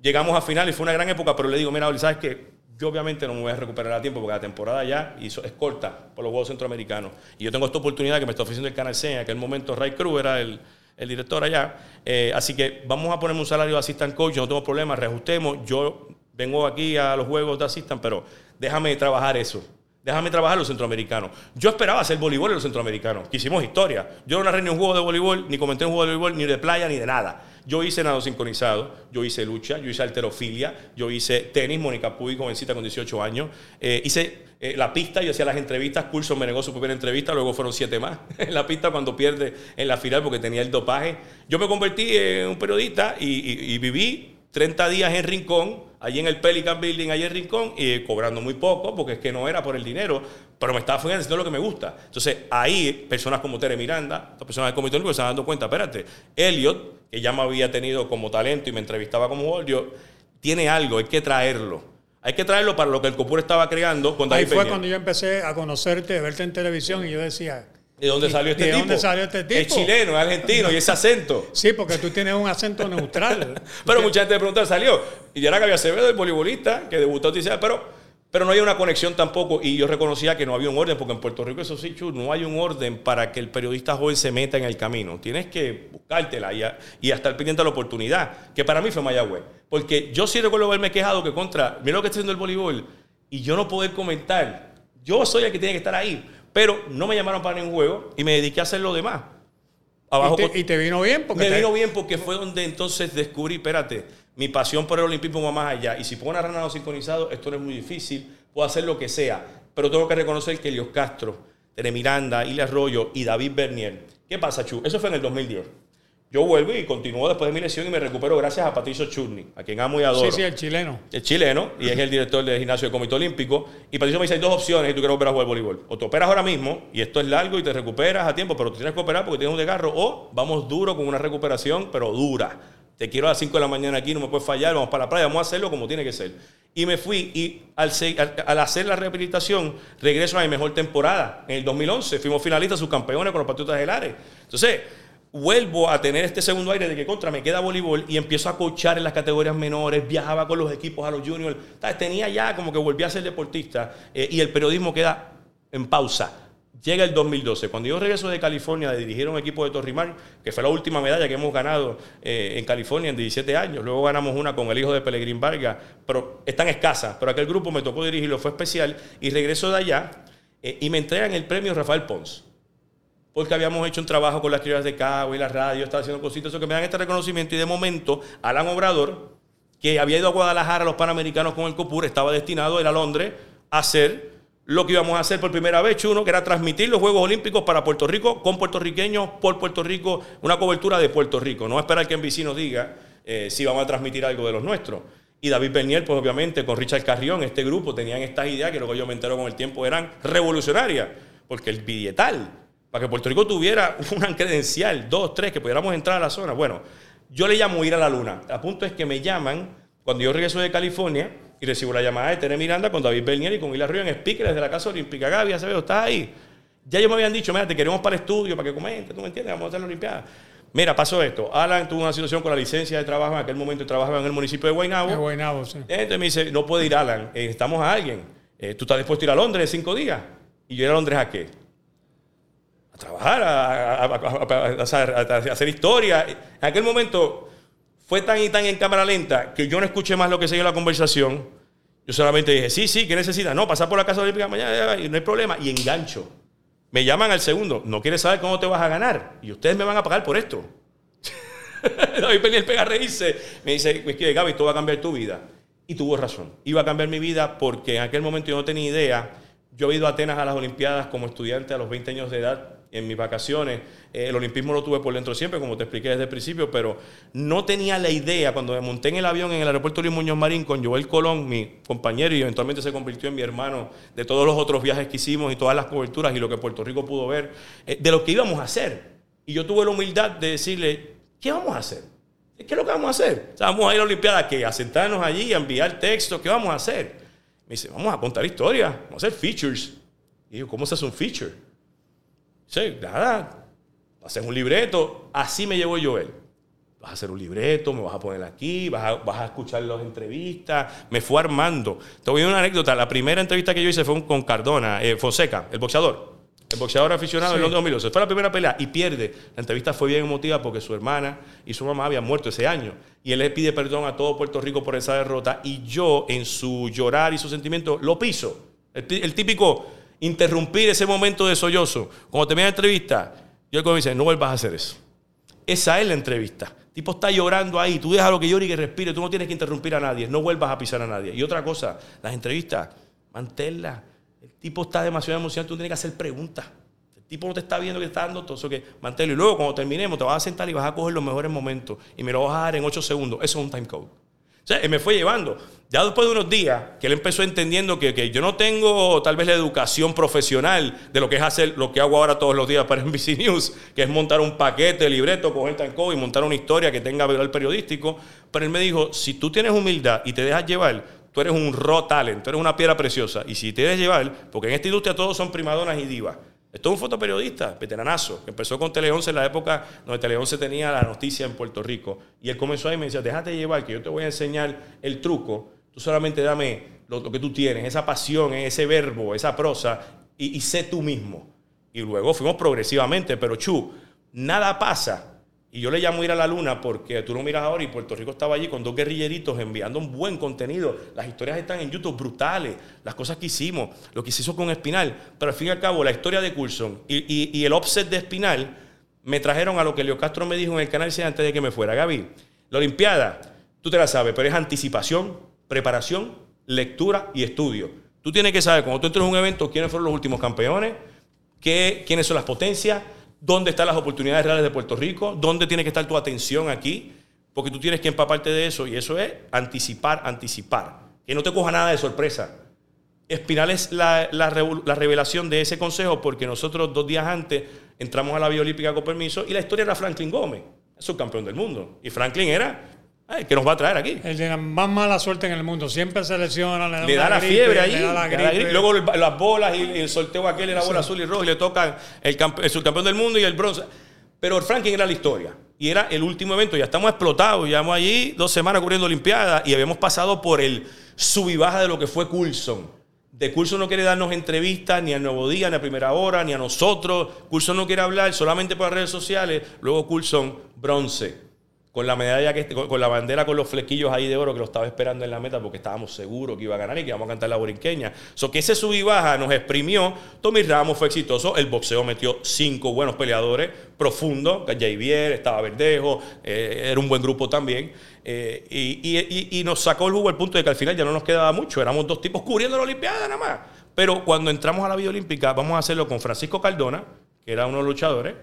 llegamos a final y fue una gran época, pero le digo, mira, Oli, ¿sabes qué? Yo obviamente no me voy a recuperar a tiempo porque la temporada ya hizo- es corta por los Juegos Centroamericanos. Y yo tengo esta oportunidad que me está ofreciendo el Canal C. En aquel momento Ray Cruz era el, el director allá. Eh, así que vamos a ponerme un salario de assistant coach, yo no tengo problema, reajustemos. Yo vengo aquí a los juegos de assistant, pero déjame trabajar eso. Déjame trabajar los centroamericanos. Yo esperaba hacer voleibol en los centroamericanos, que hicimos historia. Yo no narré ni un juego de voleibol, ni comenté un juego de voleibol, ni de playa, ni de nada. Yo hice nado sincronizado, yo hice lucha, yo hice alterofilia, yo hice tenis, Mónica Puy, jovencita con 18 años. Eh, hice eh, la pista, yo hacía las entrevistas, Curso me negó su primera entrevista, luego fueron siete más en la pista cuando pierde en la final porque tenía el dopaje. Yo me convertí en un periodista y, viví 30 días en Rincón, allí en el Pelican Building, allí en Rincón, y cobrando muy poco, porque es que no era por el dinero, pero me estaba haciendo lo que me gusta. Entonces, ahí, personas como Tere Miranda, personas del Comité Olímpico se están dando cuenta, espérate, Elliot, que ya me había tenido como talento y me entrevistaba como jugador, tiene algo, hay que traerlo. Hay que traerlo para lo que el Copur estaba creando con Ahí fue Peña. cuando yo empecé a conocerte, a verte en televisión y yo decía, ¿De dónde salió este ¿De tipo? dónde salió este tipo? Es chileno, es argentino y ese acento. Sí, porque tú tienes un acento neutral. Pero mucha gente me pregunta, salió. Y ya era Gaby Acevedo, el voleibolista, que debutó, dice, pero, pero no hay una conexión tampoco. Y yo reconocía que no había un orden, porque en Puerto Rico, eso sí, Chu, no hay un orden para que el periodista joven se meta en el camino. Tienes que buscártela y, a- y estar pendiente de la oportunidad, que para mí fue Mayagüez. Porque yo sí recuerdo haberme quejado que contra, mira lo que está haciendo el voleibol, y yo no poder comentar. Yo soy el que tiene que estar ahí. Pero no me llamaron para ningún juego y me dediqué a hacer lo demás. Abajo y, con- te, y te vino bien porque me te- vino bien porque fue donde entonces descubrí, espérate, mi pasión por el olimpismo va más allá. Y si pongo una rana no sincronizado, esto no es muy difícil, puedo hacer lo que sea. Pero tengo que reconocer que Elios Castro, Tere Miranda, Ile Arroyo y David Bernier. ¿Qué pasa, Chu? Eso fue en el 2010. Yo vuelvo y continúo después de mi lesión y me recupero gracias a Patricio Churni, a quien amo y adoro. Sí, sí, el chileno. Es chileno y es el director del gimnasio del Comité Olímpico. Y Patricio me dice, hay dos opciones y tú quieres volver a jugar voleibol. O te operas ahora mismo y esto es largo y te recuperas a tiempo, pero tú tienes que operar porque tienes un desgarro. O vamos duro con una recuperación, pero dura. Te quiero a las 5 de la mañana aquí, no me puedes fallar, vamos para la playa, vamos a hacerlo como tiene que ser. Y me fui y al, al- hacer la rehabilitación regreso a mi mejor temporada. En el 2011 fuimos finalistas, subcampeones con los Patriotas de Lares. Entonces, vuelvo a tener este segundo aire de que contra me queda voleibol y empiezo a coachar en las categorías menores, viajaba con los equipos a los juniors, tenía ya como que volví a ser deportista eh, y el periodismo queda en pausa. Llega el 2012, cuando yo regreso de California de dirigir un equipo de Torrimar, que fue la última medalla que hemos ganado eh, en California en 17 años, luego ganamos una con el hijo de Pelegrín Vargas, pero es tan escasa, pero aquel grupo me tocó dirigirlo, fue especial, y regreso de allá eh, y me entregan el premio Rafael Pons. Porque habíamos hecho un trabajo con las criaturas de Cabo y la radio, estaba haciendo cositas, eso que me dan este reconocimiento. Y de momento Alan Obrador, que había ido a Guadalajara a los Panamericanos con el COPUR, estaba destinado a ir a Londres a hacer lo que íbamos a hacer por primera vez, Chuno, que era transmitir los Juegos Olímpicos para Puerto Rico, con puertorriqueños, por Puerto Rico, una cobertura de Puerto Rico, no esperar que NBC nos diga eh, si vamos a transmitir algo de los nuestros. Y David Bernier, pues obviamente, con Richard Carrión, este grupo, tenían estas ideas que luego yo me entero con el tiempo eran revolucionarias, porque el billetal, para que Puerto Rico tuviera una credencial, dos, tres, que pudiéramos entrar a la zona. Bueno, yo le llamo ir a la luna. A punto es que me llaman cuando yo regreso de California y recibo la llamada de Tere Miranda con David Bernier y con Hilar Río en speaker desde la Casa Olímpica. Gaby, Acevedo, ¿estás ahí? Ya ellos me habían dicho, mira, te queremos para el estudio, para que comente, tú me entiendes, vamos a hacer la Olimpiada. Mira, pasó esto. Alan tuvo una situación con la licencia de trabajo. En aquel momento trabajaba en el municipio de Guaynabo. Es Guaynabo, sí. Entonces me dice, no puede ir Alan, eh, estamos a alguien. Eh, ¿Tú estás dispuesto a ir a Londres en cinco días? Y yo ir a Londres a qué? A trabajar, a hacer historia. En aquel momento fue tan y tan en cámara lenta que yo no escuché más lo que siguió la conversación. Yo solamente dije, sí, sí, ¿qué necesitas? No, pasar por la Casa Olímpica mañana, no hay problema. Y engancho. Me llaman al segundo, no quieres saber cómo te vas a ganar. Y ustedes me van a pagar por esto. David Peniel pega a reírse. Me dice, Gaby, esto va a cambiar tu vida. Y tuvo razón. Iba a cambiar mi vida porque en aquel momento yo no tenía idea. Yo he ido a Atenas a las Olimpiadas como estudiante a los 20 años de edad en mis vacaciones. Eh, el olimpismo lo tuve por dentro siempre, como te expliqué desde el principio, pero no tenía la idea cuando me monté en el avión en el aeropuerto Luis Muñoz Marín con Joel Colón, mi compañero, y eventualmente se convirtió en mi hermano de todos los otros viajes que hicimos y todas las coberturas y lo que Puerto Rico pudo ver, eh, de lo que íbamos a hacer. Y yo tuve la humildad de decirle, ¿qué vamos a hacer? ¿Qué es lo que vamos a hacer? O sea, vamos a ir a la Olimpiada, ¿qué? A sentarnos allí, a enviar textos, ¿qué vamos a hacer? Me dice, vamos a contar historias, vamos a hacer features. Y yo, ¿cómo se hace un feature? Sí, nada, haces un libreto, así me llevo Joel. Vas a hacer un libreto, me vas a poner aquí, vas a, escuchar las entrevistas. Me fue armando. Te voy a una anécdota. La primera entrevista que yo hice fue con Cardona, eh, Fonseca, el boxeador. El boxeador aficionado Sí. en Londres 2012. Fue la primera pelea y pierde. La entrevista fue bien emotiva porque su hermana y su mamá habían muerto ese año. Y él le pide perdón a todo Puerto Rico por esa derrota. Y yo, en su llorar y su sentimiento, lo piso. El, típico interrumpir ese momento de sollozo. Cuando termina la entrevista, yo como dice, no vuelvas a hacer eso. Esa es la entrevista. El tipo está llorando ahí, tú déjalo que llore y que respire, tú no tienes que interrumpir a nadie, no vuelvas a pisar a nadie. Y otra cosa, las entrevistas, manténlas. El tipo está demasiado emocionado, tú tienes que hacer preguntas. El tipo no te está viendo que está dando todo eso que manténlo. Y luego cuando terminemos te vas a sentar y vas a coger los mejores momentos y me lo vas a dar en 8 segundos. Eso es un time code. O sea, él me fue llevando. Ya después de unos días, que él empezó entendiendo que, que yo no tengo tal vez la educación profesional de lo que es hacer lo que hago ahora todos los días para NBC News, que es montar un paquete, libreto, coger time code y montar una historia que tenga valor periodístico. Pero él me dijo, si tú tienes humildad y te dejas llevar, tú eres un raw talent, tú eres una piedra preciosa. Y si te dejas llevar, porque en esta industria todos son primadonas y divas. Esto es un fotoperiodista, veteranazo, que empezó con Tele 11 en la época donde Tele 11 tenía la noticia en Puerto Rico. Y él comenzó ahí y me decía, déjate llevar, que yo te voy a enseñar el truco. Tú solamente dame lo, que tú tienes, esa pasión, ese verbo, esa prosa, y, y sé tú mismo. Y luego fuimos progresivamente, pero Chu, nada pasa y yo le llamo ir a la luna porque tú lo miras ahora y Puerto Rico estaba allí con dos guerrilleritos enviando un buen contenido. Las historias están en YouTube brutales, las cosas que hicimos, lo que se hizo con Espinal. Pero al fin y al cabo, la historia de Coulson y, el offset de Espinal me trajeron a lo que Leo Castro me dijo en el canal antes de que me fuera. Gaby, la Olimpiada, tú te la sabes, pero es anticipación, preparación, lectura y estudio. Tú tienes que saber, cuando tú entras en un evento, quiénes fueron los últimos campeones, qué, quiénes son las potencias dónde están las oportunidades reales de Puerto Rico, dónde tiene que estar tu atención aquí, porque tú tienes que empaparte de eso y eso es anticipar, anticipar, que no te coja nada de sorpresa. Espinal es la, revelación de ese consejo porque nosotros dos días antes entramos a la Vía Olímpica con permiso y la historia era Franklin Gómez, subcampeón del mundo. Y Franklin era Ay, ¿Qué nos va a traer aquí? El de más mala suerte en el mundo. Siempre se lesiona, le da, le da la fiebre allí. Le da la Luego las bolas y el sorteo aquel era bola azul y roja y le tocan el, el, subcampeón del mundo y el bronce. Pero el Franklin era la historia. Y era el último evento. Ya estamos explotados. Llevamos allí dos semanas cubriendo Olimpiadas y habíamos pasado por el sub y baja de lo que fue Coulson. De Coulson no quiere darnos entrevistas ni a Nuevo Día, ni a Primera Hora, ni a nosotros. Coulson no quiere hablar solamente por las redes sociales. Luego Coulson, bronce con la medalla que con, la bandera con los flequillos ahí de oro que lo estaba esperando en la meta porque estábamos seguros que iba a ganar y que íbamos a cantar la borinqueña. So que ese sub y baja nos exprimió. Tommy Ramos fue exitoso. El boxeo metió cinco buenos peleadores profundos. Javier, estaba Verdejo, eh, era un buen grupo también. Eh, y, nos sacó el jugo al punto de que al final ya no nos quedaba mucho. Éramos dos tipos cubriendo la Olimpiada nada más. Pero cuando entramos a la vida olímpica, vamos a hacerlo con Francisco Cardona, que era uno de los luchadores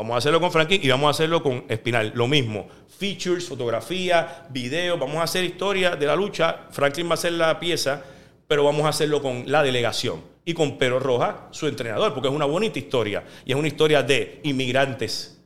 Vamos a hacerlo con Franklin y vamos a hacerlo con Espinal. Lo mismo. Features, fotografía, video. Vamos a hacer historia de la lucha. Franklin va a hacer la pieza, pero vamos a hacerlo con la delegación. Y con Pedro Roja, su entrenador, porque es una bonita historia. Y es una historia de inmigrantes.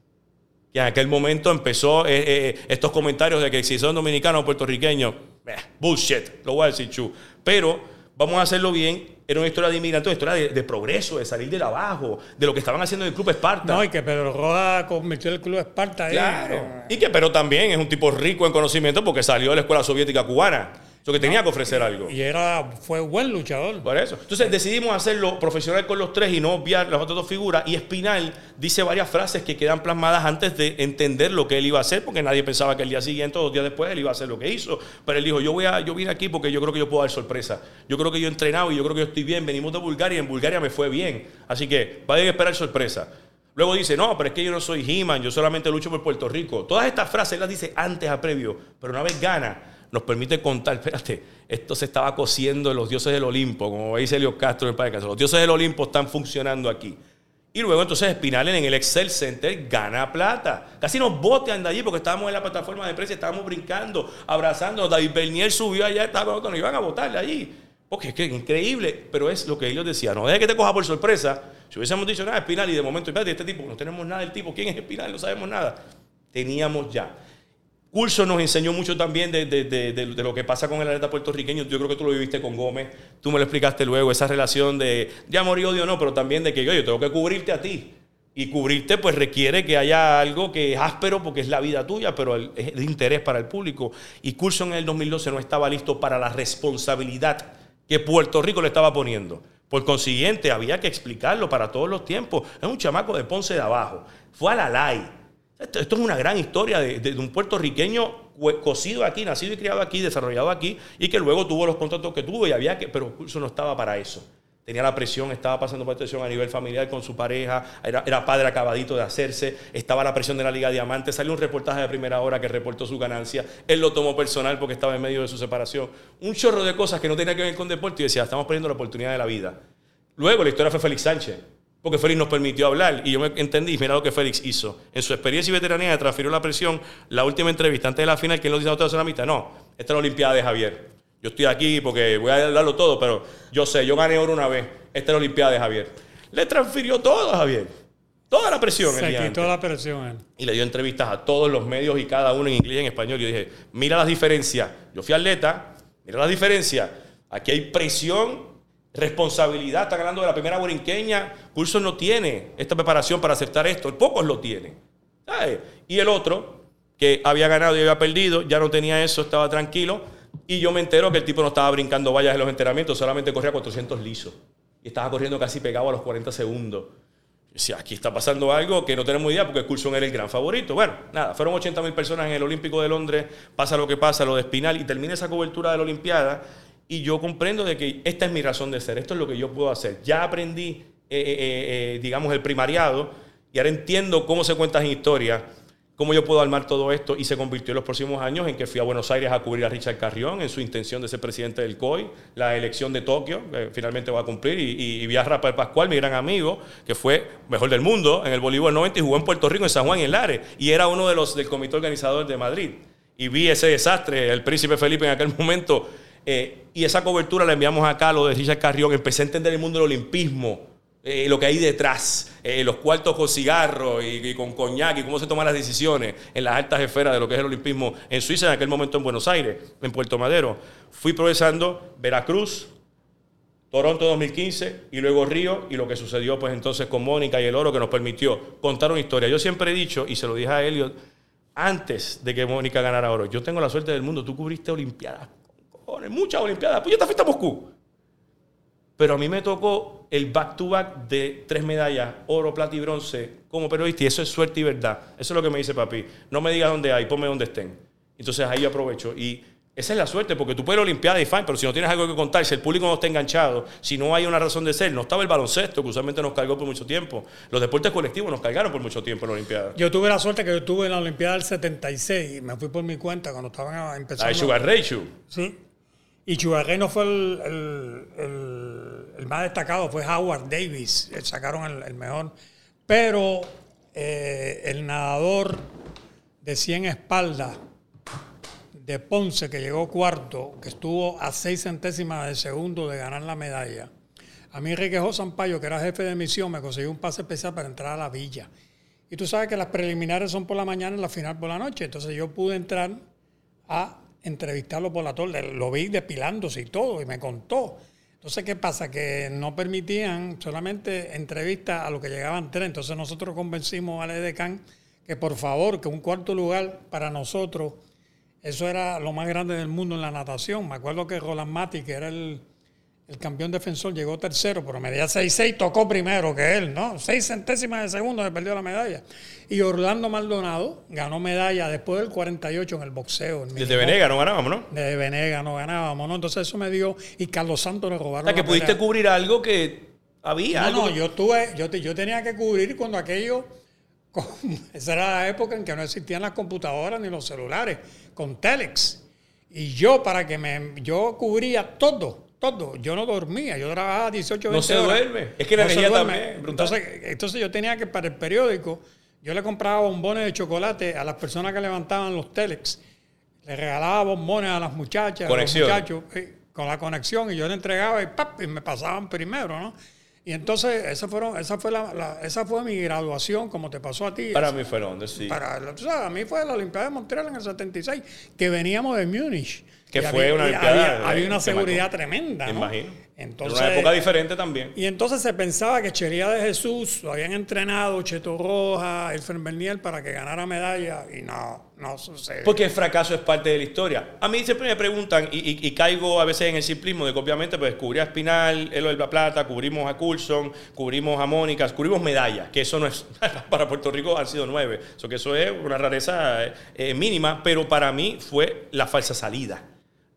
Que en aquel momento empezó eh, eh, estos comentarios de que si son dominicanos o puertorriqueños, eh, bullshit, lo voy a decir chu. Pero vamos a hacerlo bien era una historia de inmigrantes, una historia de, progreso, de salir de abajo, de lo que estaban haciendo en el Club Esparta. No, y que Pedro Roja convirtió el Club Esparta Claro. Y que pero también es un tipo rico en conocimiento porque salió de la escuela soviética cubana que tenía que ofrecer algo. Y era, fue buen luchador. Por eso. Entonces decidimos hacerlo profesional con los tres y no obviar las otras dos figuras. Y Espinal dice varias frases que quedan plasmadas antes de entender lo que él iba a hacer, porque nadie pensaba que el día siguiente o dos días después él iba a hacer lo que hizo. Pero él dijo, yo, voy a, yo vine aquí porque yo creo que yo puedo dar sorpresa. Yo creo que yo he entrenado y yo creo que yo estoy bien. Venimos de Bulgaria y en Bulgaria me fue bien. Así que vayan a esperar sorpresa. Luego dice, no, pero es que yo no soy He-Man, yo solamente lucho por Puerto Rico. Todas estas frases él las dice antes a previo, pero una vez gana, nos permite contar, espérate, esto se estaba cociendo en los dioses del Olimpo, como dice Elio Castro en el Padre Los dioses del Olimpo están funcionando aquí. Y luego entonces Espinal en el Excel Center gana plata. Casi nos botean de allí porque estábamos en la plataforma de prensa, estábamos brincando, abrazando. David Bernier subió allá, estaba, nos iban a votar de allí. Porque es que increíble, pero es lo que ellos decían. No deje que te coja por sorpresa. Si hubiésemos dicho nada, Espinal, y de momento, espérate, este tipo, no tenemos nada del tipo, ¿quién es Espinal? No sabemos nada. Teníamos ya. Curso nos enseñó mucho también de, lo que pasa con el atleta puertorriqueño. Yo creo que tú lo viviste con Gómez, tú me lo explicaste luego, esa relación de, amor y odio no, pero también de que yo, yo tengo que cubrirte a ti. Y cubrirte pues requiere que haya algo que es áspero porque es la vida tuya, pero es de interés para el público. Y Curso en el 2012 no estaba listo para la responsabilidad que Puerto Rico le estaba poniendo. Por consiguiente, había que explicarlo para todos los tiempos. Es un chamaco de Ponce de abajo. Fue a la LAI esto, es una gran historia de, un puertorriqueño cocido aquí, nacido y criado aquí, desarrollado aquí, y que luego tuvo los contratos que tuvo y había que, pero Curso no estaba para eso. Tenía la presión, estaba pasando por presión a nivel familiar con su pareja, era, padre acabadito de hacerse, estaba la presión de la Liga Diamante, salió un reportaje de primera hora que reportó su ganancia, él lo tomó personal porque estaba en medio de su separación. Un chorro de cosas que no tenía que ver con deporte y decía, estamos perdiendo la oportunidad de la vida. Luego la historia fue Félix Sánchez porque Félix nos permitió hablar y yo me entendí, mira lo que Félix hizo. En su experiencia y veteranía transfirió la presión, la última entrevista antes de la final, que él nos dice a ustedes la mitad, no, esta es la Olimpiada de Javier. Yo estoy aquí porque voy a darlo todo, pero yo sé, yo gané oro una vez, esta es la Olimpiada de Javier. Le transfirió todo a Javier. Toda la presión. Se quitó la presión. Y le dio entrevistas a todos los medios y cada uno en inglés y en español. Y yo dije, mira las diferencias. Yo fui atleta, mira las diferencias. Aquí hay presión responsabilidad, está ganando de la primera borinqueña. Curso no tiene esta preparación para aceptar esto, pocos lo tienen. Y el otro, que había ganado y había perdido, ya no tenía eso, estaba tranquilo. Y yo me entero que el tipo no estaba brincando vallas en los entrenamientos, solamente corría 400 lisos. Y estaba corriendo casi pegado a los 40 segundos. Yo aquí está pasando algo que no tenemos idea porque Coulson era el gran favorito. Bueno, nada, fueron 80 mil personas en el Olímpico de Londres, pasa lo que pasa, lo de Espinal, y termina esa cobertura de la Olimpiada. Y yo comprendo de que esta es mi razón de ser, esto es lo que yo puedo hacer. Ya aprendí, eh, eh, eh, digamos, el primariado y ahora entiendo cómo se cuentan historias cómo yo puedo armar todo esto y se convirtió en los próximos años en que fui a Buenos Aires a cubrir a Richard Carrión en su intención de ser presidente del COI, la elección de Tokio, finalmente va a cumplir, y, y, vi a Rafael Pascual, mi gran amigo, que fue mejor del mundo en el voleibol 90 y jugó en Puerto Rico, en San Juan y en Lares, y era uno de los del comité organizador de Madrid. Y vi ese desastre, el príncipe Felipe en aquel momento, eh, y esa cobertura la enviamos acá, lo de Richard Carrión, empecé a entender el mundo del olimpismo, eh, lo que hay detrás, eh, los cuartos con cigarros y, con coñac y cómo se toman las decisiones en las altas esferas de lo que es el olimpismo en Suiza, en aquel momento en Buenos Aires, en Puerto Madero. Fui progresando Veracruz, Toronto 2015 y luego Río y lo que sucedió pues entonces con Mónica y el oro que nos permitió contar una historia. Yo siempre he dicho, y se lo dije a Elliot, antes de que Mónica ganara oro, yo tengo la suerte del mundo, tú cubriste Olimpiadas, muchas Olimpiadas, pues yo te fuiste a Moscú. Pero a mí me tocó el back-to-back de tres medallas, oro, plata y bronce, como periodista, y eso es suerte y verdad. Eso es lo que me dice papi. No me digas dónde hay, ponme dónde estén. Entonces ahí aprovecho. Y esa es la suerte, porque tú puedes ir Olimpiada y fine, pero si no tienes algo que contar, si el público no está enganchado, si no hay una razón de ser, no estaba el baloncesto, que usualmente nos cargó por mucho tiempo. Los deportes colectivos nos cargaron por mucho tiempo en la Olimpiada. Yo tuve la suerte que yo estuve en la Olimpiada del 76 y me fui por mi cuenta cuando estaban empezando. ¿La Sugar Ray Sí. Y Chugarrey no fue el, el, más destacado, fue Howard Davis, sacaron el, mejor. Pero eh, el nadador de 100 espaldas de Ponce, que llegó cuarto, que estuvo a seis centésimas de segundo de ganar la medalla. A mí Enrique Sampaio, que era jefe de misión, me consiguió un pase especial para entrar a la villa. Y tú sabes que las preliminares son por la mañana y la final por la noche. Entonces yo pude entrar a entrevistarlo por la torre, lo vi depilándose y todo, y me contó. Entonces, ¿qué pasa? Que no permitían solamente entrevistas a los que llegaban tres. Entonces nosotros convencimos al EDECAN que por favor, que un cuarto lugar para nosotros, eso era lo más grande del mundo en la natación. Me acuerdo que Roland Mati, que era el, el campeón defensor llegó tercero, pero medía 6-6, tocó primero que él, ¿no? Seis centésimas de segundo se perdió la medalla. Y Orlando Maldonado ganó medalla después del 48 en el boxeo. Desde Venega no ganábamos, ¿no? Desde Venega no ganábamos, ¿no? Entonces eso me dio. Y Carlos Santos le robaron. O sea, que pudiste cubrir algo que había. No, no, yo tuve, yo, yo tenía que cubrir cuando aquello. esa era la época en que no existían las computadoras ni los celulares, con Telex. Y yo, para que me. Yo cubría todo todo. Yo no dormía, yo trabajaba 18 veces. No se duerme. Es que la energía también. Entonces, entonces yo tenía que, para el periódico, yo le compraba bombones de chocolate a las personas que levantaban los telex. Le regalaba bombones a las muchachas, a los muchachos, eh, con la conexión, y yo le entregaba y, ¡pap! y me pasaban primero, ¿no? Y entonces esa, fueron, esa, fue la, esa fue mi graduación, como te pasó a ti. Para mí fue Londres, sí. Para, o sea, a mí fue la Olimpiada de Montreal en el 76, que veníamos de Múnich. Que fue una Olimpiada. Había, una seguridad tremenda. ¿no? Imagino. Entonces, una época diferente también. Y entonces se pensaba que Chería de Jesús lo habían entrenado Cheto Roja, el Bernier para que ganara medalla y no, no sucede. Porque el fracaso es parte de la historia. A mí siempre me preguntan, y, caigo a veces en el simplismo de que obviamente pues cubrí a Espinal, Elo del Plata, cubrimos a Coulson, cubrimos a Mónica, cubrimos medallas, que eso no es, para Puerto Rico han sido nueve, eso que eso es una rareza eh, mínima, pero para mí fue la falsa salida.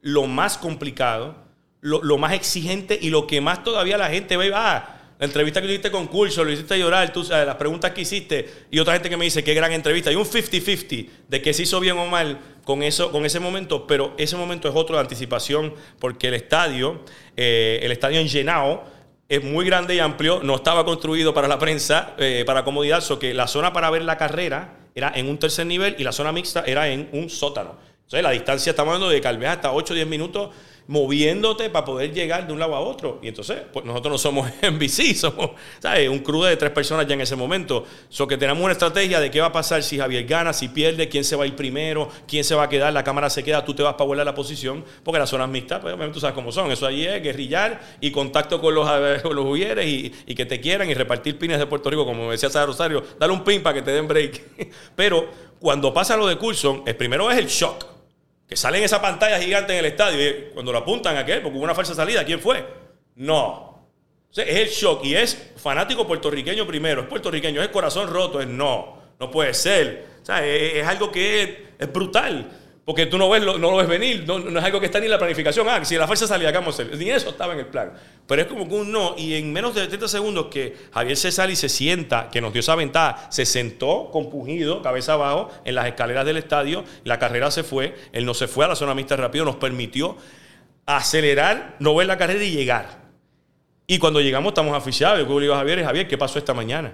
Lo más complicado lo, más exigente y lo que más todavía la gente ve, ah, la entrevista que hiciste con Curso, lo hiciste llorar, tú sabes, las preguntas que hiciste, y otra gente que me dice, qué gran entrevista. Hay un 50-50 de que se hizo bien o mal con, eso, con ese momento, pero ese momento es otro de anticipación, porque el estadio, eh, el estadio en Llenao, es muy grande y amplio, no estaba construido para la prensa, eh, para comodidad, so que la zona para ver la carrera era en un tercer nivel y la zona mixta era en un sótano. Entonces la distancia estamos hablando de tal hasta 8 o 10 minutos moviéndote para poder llegar de un lado a otro. Y entonces, pues nosotros no somos NBC, somos ¿sabes? un crew de tres personas ya en ese momento. So que tenemos una estrategia de qué va a pasar si Javier gana, si pierde, quién se va a ir primero, quién se va a quedar, la cámara se queda, tú te vas para volar la posición, porque las zonas mixtas, pues obviamente tú sabes cómo son. Eso allí es guerrillar y contacto con los, con los huyeres y, y, que te quieran y repartir pines de Puerto Rico, como decía Sara Rosario, dale un pin para que te den break. Pero cuando pasa lo de Coulson, el primero es el shock que sale en esa pantalla gigante en el estadio y cuando lo apuntan a aquel, porque hubo una falsa salida, ¿quién fue? No. es el shock y es fanático puertorriqueño primero, es puertorriqueño, es corazón roto, es no, no puede ser. O sea, es, algo que es brutal. Porque tú no, ves, no lo ves venir, no, es algo que está ni en la planificación. Ah, si la fuerza salía, ¿qué vamos a? Ni eso estaba en el plan. Pero es como que un no. Y en menos de 30 segundos que Javier se sale y se sienta, que nos dio esa ventaja, se sentó compungido, cabeza abajo, en las escaleras del estadio. La carrera se fue. Él no se fue a la zona mixta rápido, nos permitió acelerar, no ver la carrera y llegar. Y cuando llegamos, estamos aficionados. Yo le digo a Javier, Javier, ¿qué pasó esta mañana?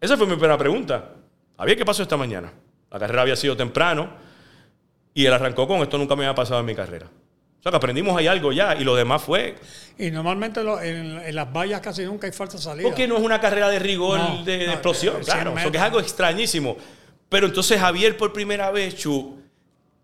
Esa fue mi primera pregunta. Javier, ¿qué pasó esta mañana? La carrera había sido temprano y él arrancó con esto nunca me había pasado en mi carrera. O sea, que aprendimos ahí algo ya y lo demás fue... Y normalmente en, las vallas casi nunca hay falta salida. Porque no es una carrera de rigor, de, explosión, claro. Eso que es algo extrañísimo. Pero entonces Javier por primera vez, Chu,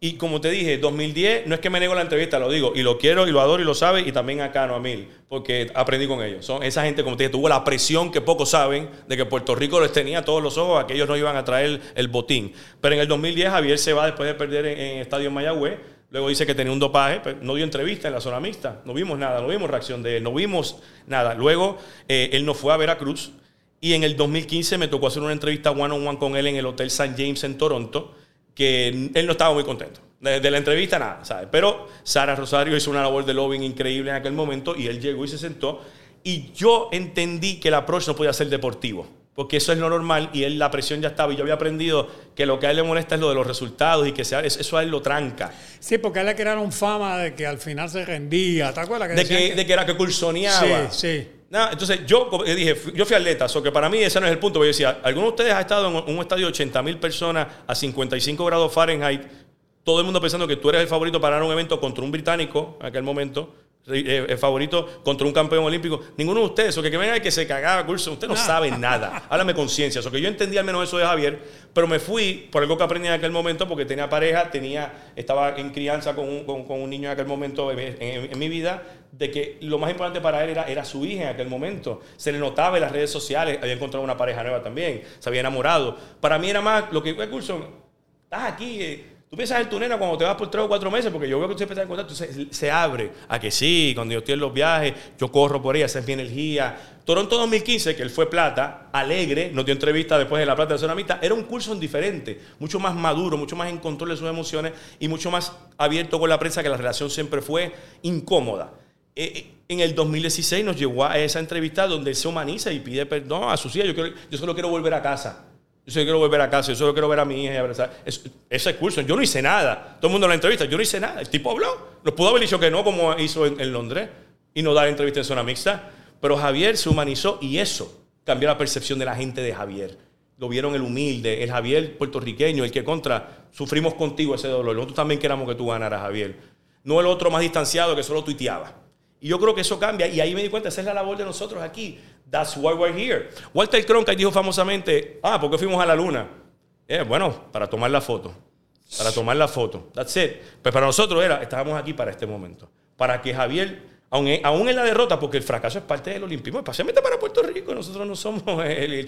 y como te dije, 2010, no es que me nego la entrevista, lo digo, y lo quiero y lo adoro y lo sabe, y también acá no a mil, porque aprendí con ellos. Son esa gente, como te dije, tuvo la presión que pocos saben de que Puerto Rico les tenía todos los ojos a que ellos no iban a traer el botín. Pero en el 2010 Javier se va después de perder en, Estadio Mayagüez, luego dice que tenía un dopaje, pero no dio entrevista en la zona mixta, no vimos nada, no vimos reacción de él, no vimos nada. Luego eh, él no fue a Veracruz, y en el 2015 me tocó hacer una entrevista one on one con él en el Hotel St. James en Toronto que él no estaba muy contento. De, la entrevista nada, ¿sabes? Pero Sara Rosario hizo una labor de lobbying increíble en aquel momento y él llegó y se sentó. Y yo entendí que el approach no podía ser deportivo, porque eso es lo normal y él la presión ya estaba. Y yo había aprendido que lo que a él le molesta es lo de los resultados y que sea, eso a él lo tranca. Sí, porque a él le crearon fama de que al final se rendía, ¿te acuerdas? de, que, de que era que cursoneaba. Sí, sí entonces yo dije, yo fui atleta, o que para mí ese no es el punto. Yo decía, ¿alguno de ustedes ha estado en un estadio de 80 mil personas a 55 grados Fahrenheit? Todo el mundo pensando que tú eres el favorito para dar un evento contra un británico en aquel momento eh, el favorito contra un campeón olímpico. Ninguno de ustedes, o que, que venga que se cagaba curso, usted no sabe nada. Háblame conciencia. O que yo entendí al menos eso de Javier, pero me fui por algo que aprendí en aquel momento, porque tenía pareja, tenía, estaba en crianza con un, con, un niño en aquel momento en, mi vida, de que lo más importante para él era, era su hija en aquel momento. Se le notaba en las redes sociales, había encontrado una pareja nueva también, se había enamorado. Para mí era más lo que, curso, estás aquí. Eh, Tú piensas en tu nena cuando te vas por tres o cuatro meses, porque yo veo que tú siempre estás en contacto, se, se abre a que sí, cuando yo estoy en los viajes, yo corro por ella, esa es mi energía. Toronto 2015, que él fue plata, alegre, nos dio entrevista después de la plata de zona mitad, era un curso diferente, mucho más maduro, mucho más en control de sus emociones y mucho más abierto con la prensa, que la relación siempre fue incómoda. Eh, eh, en el 2016 nos llevó a esa entrevista donde él se humaniza y pide perdón a sus hijas. Yo, yo solo quiero volver a casa. Yo solo quiero volver a casa, yo solo quiero ver a mi hija y abrazar. ese curso, yo no hice nada. Todo el mundo en la entrevista, yo no hice nada. El tipo habló. Nos pudo haber dicho que no, como hizo en, Londres, y no dar entrevista en zona mixta. Pero Javier se humanizó y eso cambió la percepción de la gente de Javier. Lo vieron el humilde, el Javier puertorriqueño, el que contra, sufrimos contigo ese dolor. Nosotros también queramos que tú ganaras, Javier. No el otro más distanciado que solo tuiteaba. Y yo creo que eso cambia. Y ahí me di cuenta, esa es la labor de nosotros aquí. That's why we're here. Walter Cronkite dijo famosamente, ah, ¿por qué fuimos a la luna? Eh, bueno, para tomar la foto. Para tomar la foto. That's it. Pues para nosotros era, estábamos aquí para este momento. Para que Javier, aún, en la derrota, porque el fracaso es parte del olimpismo, especialmente para Puerto Rico, nosotros no somos el, el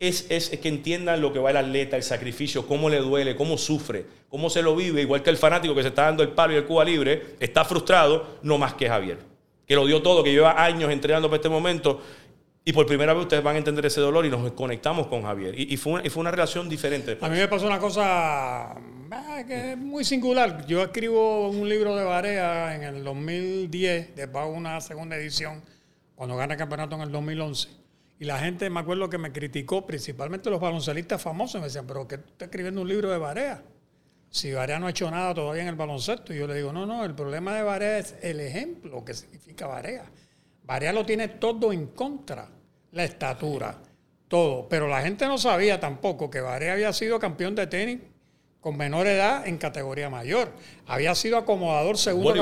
es, es, que entiendan lo que va el atleta, el sacrificio, cómo le duele, cómo sufre, cómo se lo vive, igual que el fanático que se está dando el palo y el Cuba libre, está frustrado, no más que Javier, que lo dio todo, que lleva años entrenando para este momento, y por primera vez ustedes van a entender ese dolor y nos conectamos con Javier. Y, fue, una, fue, una, relación diferente. A mí me pasó una cosa ah, que es muy singular. Yo escribo un libro de Barea en el 2010, después una segunda edición, cuando gana el campeonato en el 2011. Y la gente, me acuerdo que me criticó, principalmente los baloncelistas famosos, me decían, pero que tú estás escribiendo un libro de Barea. Si Barea no ha hecho nada todavía en el baloncesto. Y yo le digo, no, no, el problema de Barea es el ejemplo que significa Barea. Barea lo tiene todo en contra, la estatura, todo. Pero la gente no sabía tampoco que Barea había sido campeón de tenis con menor edad en categoría mayor. Había sido acomodador segundo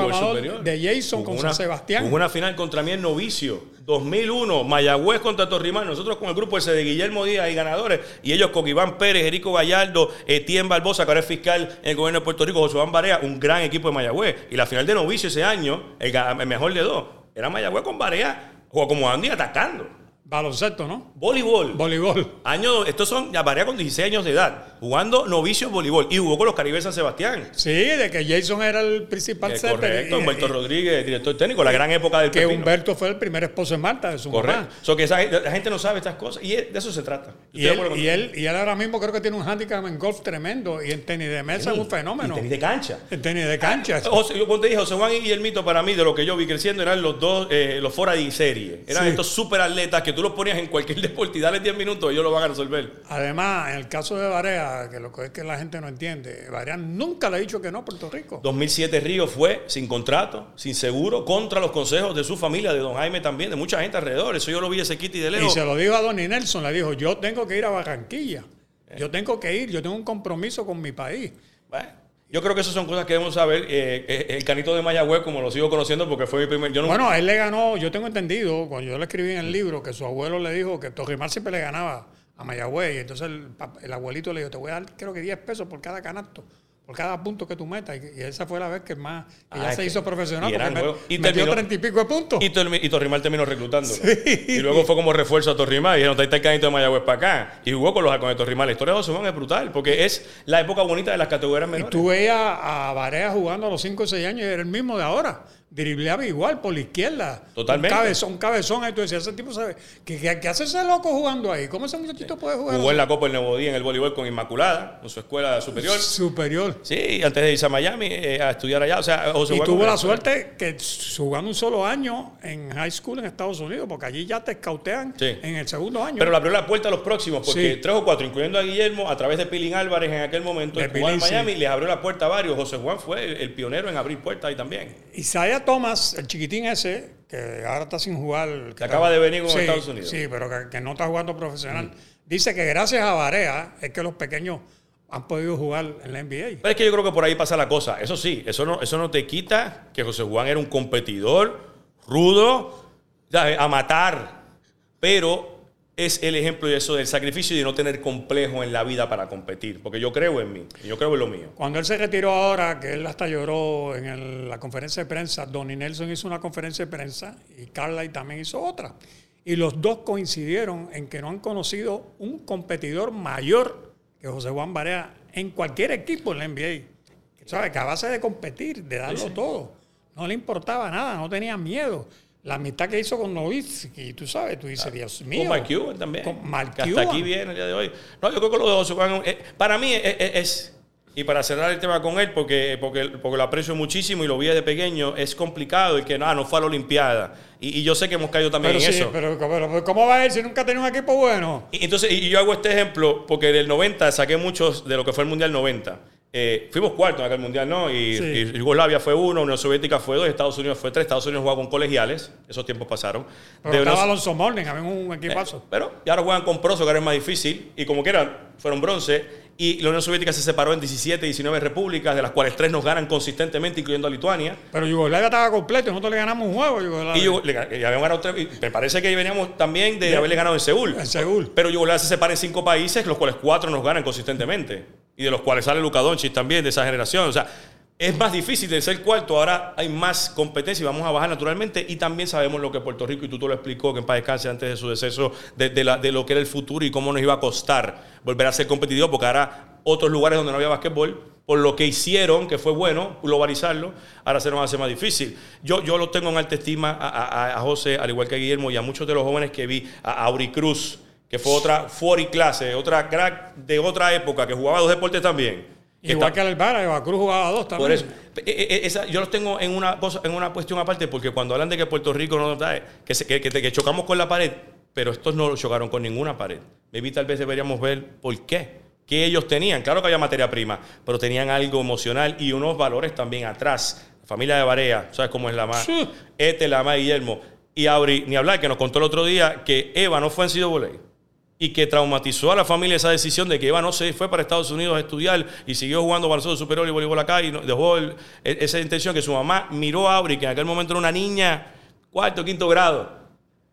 de Jason con San Sebastián. Una final contra mí en novicio. 2001, Mayagüez contra Torrimán. Nosotros con el grupo ese de Guillermo Díaz y ganadores. Y ellos con Iván Pérez, Erico Gallardo, Etienne Barbosa, que ahora es fiscal en el gobierno de Puerto Rico, José Juan Barea, un gran equipo de Mayagüez. Y la final de novicio ese año, el mejor de dos, era Mayagüez con Barea, jugó como Andy atacando. Baloncesto, ¿no? Voleibol. Voleibol. Año, estos son ya Barea con 16 años de edad, jugando novicio voleibol. Y jugó con los Caribes San Sebastián. Sí, de que Jason era el principal Eh, correcto, Humberto Rodríguez, director técnico, la gran época del que pepino. Humberto fue el primer esposo de Marta, de su Correcto. mamá. So que esa la gente no sabe estas cosas y de eso se trata. Y él, y, él, y él ahora mismo creo que tiene un handicap en golf tremendo y en tenis de mesa es un fenómeno. Tenis de cancha. En tenis de cancha. José, yo te dije, José Juan y el mito para mí, de lo que yo vi creciendo, eran los dos, eh, los fuera de serie. Eran Sí. estos super atletas que tú los ponías en cualquier deporte y dale 10 minutos, ellos lo van a resolver. Además, en el caso de Barea, que lo que es que la gente no entiende, Barea nunca le ha dicho que no a Puerto Rico. 2007 Río fue sin contrato, sin seguro, contra los consejos de su familia, de don Jaime también, de mucha gente alrededor. Eso yo lo vi ese Kitty de Y lejos. se lo dijo a Donnie Nelson, le dijo, yo tengo que ir a Barranquilla. Yo tengo que ir, yo tengo un compromiso con mi país. Bueno, yo creo que esas son cosas que debemos saber. Eh, eh, el canito de Mayagüez, como lo sigo conociendo, porque fue mi primer. Yo no, Bueno, él le ganó, yo tengo entendido, cuando yo le escribí en el libro, que su abuelo le dijo que Torrimar siempre le ganaba a Mayagüez. Y entonces el, el abuelito le dijo, te voy a dar creo que 10 pesos por cada canasto, por cada punto que tú metas. Y, y esa fue la vez que más, que Ah, ya se hizo profesional, y porque me-. Y metió treinta y pico de puntos. Y, Tormi- y Torrimal terminó reclutándolo. Y luego fue como refuerzo a Torrimal. Y dijeron, está el canito de Mayagüez para acá. Y jugó con los halcones de Torrimal. La historia de José Juan es brutal, porque es la época bonita de las categorías Y menores. tú veías a Barea jugando a los 5 o 6 años y era el mismo de ahora. Dribleaba igual por la izquierda. Totalmente. Un cabezón, cabezón. Ahí tú decías, ese tipo sabe. ¿Qué, qué, qué hace ese loco jugando ahí? ¿Cómo ese muchachito puede jugar? Jugó en la Copa del Nuevo Día en el voleibol con Inmaculada, en su escuela superior. Superior. Sí, antes de irse a Miami eh, a estudiar allá. O sea, José Y tuvo la suerte que jugando un solo año en high school en Estados Unidos, porque allí ya te escautean Sí. en el segundo año. Pero le abrió la puerta a los próximos, porque Sí. tres o cuatro, incluyendo a Guillermo, a través de Pilín Álvarez en aquel momento, en. Miami, les abrió la puerta a varios. José Juan fue el, el pionero en abrir puertas ahí también. Isaiah Thomas, el chiquitín ese, que ahora está sin jugar. Que acaba de venir con Sí, Estados Unidos. Sí, pero que, que no está jugando profesional. Dice que gracias a Barea es que los pequeños han podido jugar en la NBA. Pero es que yo creo que por ahí pasa la cosa. Eso sí, eso no, eso no te quita que José Juan era un competidor rudo, a matar. Pero es el ejemplo de eso, del sacrificio y de no tener complejo en la vida para competir. Porque yo creo en mí, y yo creo en lo mío. Cuando él se retiró ahora, que él hasta lloró en el- la conferencia de prensa, Donnie Nelson hizo una conferencia de prensa y Carly también hizo otra. Y los dos coincidieron en que no han conocido un competidor mayor que José Juan Barea en cualquier equipo en la NBA. ¿Sabes? Que a base de competir, de darlo todo, no le importaba nada, no tenía miedo. La amistad que hizo con Novitsky, tú sabes, tú dices, Dios mío. Con Mark Cuban también. Con Mark que hasta Cuban. aquí viene el día de hoy. No, yo creo que lo de José Juan, eh, para mí es, es- es- y para cerrar el tema con él, porque, porque, porque lo aprecio muchísimo y lo vi desde pequeño, es complicado y que no, no fue a la Olimpiada. Y, y yo sé que hemos caído también Pero en sí, eso. pero, pero ¿cómo va a ir si nunca tenido un equipo bueno? Y entonces, y yo hago este ejemplo porque del 90 saqué muchos de lo que fue el Mundial 90. Eh, fuimos cuartos en aquel Mundial, ¿no? Y, Sí. y Yugoslavia fue uno, Unión Soviética fue dos, Estados Unidos fue tres. Estados Unidos jugaba con colegiales, esos tiempos pasaron. Pero De estaba Alonso Morning, había un equipazo. pero y ahora juegan con Proso, que ahora es más difícil. Y como quiera, fueron bronce. Y la Unión Soviética se separó en 17, 19 repúblicas, de las cuales tres nos ganan consistentemente, incluyendo a Lituania. Pero Yugoslavia estaba completo y nosotros le ganamos un juego a Yugoslavia. Y, Yugo- le y habíamos ganado tres. y me parece que veníamos también de haberle ganado en Seúl. En Seúl. Pero Yugoslavia se separa en cinco países, los cuales cuatro nos ganan consistentemente. Y de los cuales sale Luka Doncic también, de esa generación. O sea, es más difícil de ser cuarto. Ahora hay más competencia y vamos a bajar naturalmente. Y también sabemos lo que Puerto Rico, y tú te lo explicó, que en paz descanse antes de su deceso, de, de lo que era el futuro y cómo nos iba a costar volver a ser competitivo, porque ahora otros lugares donde no había basquetbol, por lo que hicieron, que fue bueno, globalizarlo, ahora se nos hace más difícil. Yo, yo lo tengo en alta estima a, José, al igual que a Guillermo, y a muchos de los jóvenes que vi, a Auri Cruz, que fue otra 40 clase, otra crack de otra época, que jugaba dos deportes también. Que Igual está- que Alvara, Eva Cruz jugaba dos también. por eso. Eh, eh, esa- yo los tengo en una, cosa, en una cuestión aparte, porque cuando hablan de que Puerto Rico no da, que, se- que, que- que chocamos con la pared, pero estos no chocaron con ninguna pared. Maybe tal vez deberíamos ver por qué. ¿Qué ellos tenían? Claro que había materia prima, pero tenían algo emocional y unos valores también atrás. La familia de Barea, ¿sabes cómo es la más? Sí. Este, la más Guillermo. Y Auri, ni hablar, que nos contó el otro día que Eva no fue en Sido Voley. Y que traumatizó a la familia esa decisión de que Eva no se fue para Estados Unidos a estudiar y siguió jugando baloncesto superior y voleibol acá y dejó e, esa intención que su mamá miró a Auri, que en aquel momento era una niña cuarto, quinto grado.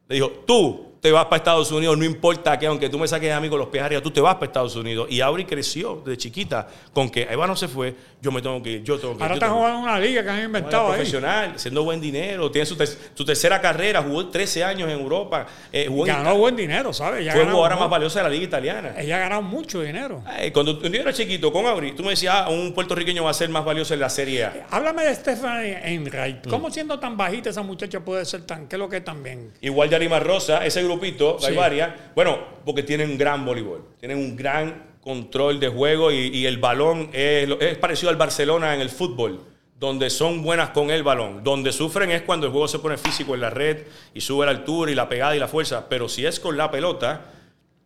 Le dijo, tú te vas para Estados Unidos, no importa que aunque tú me saques a mí con los pies arriba, tú te vas para Estados Unidos. Y Auri creció de chiquita con que Eva no se fue, yo me tengo que ir, yo tengo que Ahora está jugando en una liga que han inventado ahí. profesional, haciendo buen dinero, tiene su, tercera carrera, jugó 13 años en Europa. Eh, ganó buen dinero, ¿sabes? fue jugadora más valiosa de la liga italiana. Ella ha ganado mucho dinero. cuando yo era chiquito con Auri, tú me decías, ah, un puertorriqueño va a ser más valioso en la Serie A. Háblame de Stephanie Enright. ¿Cómo mm. siendo tan bajita esa muchacha puede ser tan, qué es lo que es también? Igual de Arima Rosa, ese grupito, hay varias. Bueno, porque tienen un gran voleibol, tienen un gran control de juego y, el balón es, parecido al Barcelona en el fútbol, donde son buenas con el balón. Donde sufren es cuando el juego se pone físico en la red y sube la altura y la pegada y la fuerza. Pero si es con la pelota,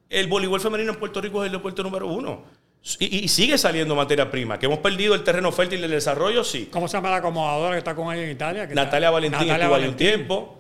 el voleibol femenino en Puerto Rico es el deporte número uno. Y, sigue saliendo materia prima. Que hemos perdido el terreno fértil del desarrollo, sí. ¿Cómo se llama la acomodadora que está con ella en Italia? Natalia Valentín estuvo ahí un tiempo.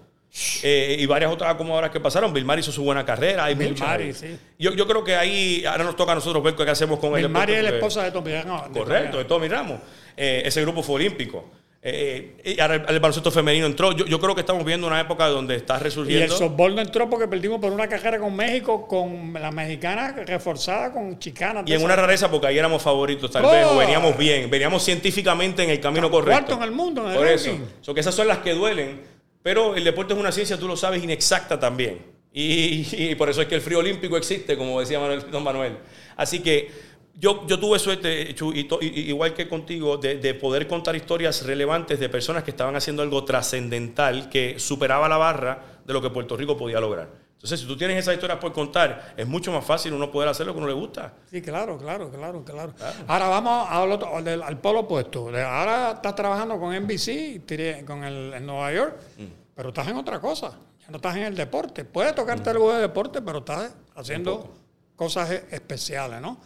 Eh, y varias otras acomodadoras que pasaron. Vilmar hizo su buena carrera. Hay Vilmari, sí. Yo, yo, creo que ahí ahora nos toca a nosotros ver qué hacemos con ella. Vilmari es la esposa de Tommy Ramos. Correcto, de Tommy Ramos. Eh, ese grupo fue olímpico. Eh, y ahora el, baloncesto femenino entró. Yo, yo, creo que estamos viendo una época donde está resurgiendo. Y el softball no entró porque perdimos por una carrera con México, con la mexicana reforzada con chicana. Y en una rareza porque ahí éramos favoritos, tal vez, o oh. veníamos bien, veníamos científicamente en el camino correcto. Cuarto en el mundo, en el Por eso. que esas son las que duelen pero el deporte es una ciencia, tú lo sabes, inexacta también. Y, por eso es que el frío olímpico existe, como decía Manuel, don Manuel. Así que yo, yo tuve suerte, igual que contigo, de, poder contar historias relevantes de personas que estaban haciendo algo trascendental que superaba la barra de lo que Puerto Rico podía lograr. Entonces, si tú tienes esas historias por contar, es mucho más fácil uno poder hacer lo que uno le gusta. Sí, claro, claro, claro, claro. Ahora vamos al, al, polo opuesto. Ahora estás trabajando con NBC, con el, en Nueva York, mm. pero estás en otra cosa. Ya no estás en el deporte. Puedes tocarte mm. algo de deporte, pero estás haciendo cosas e, especiales, ¿no?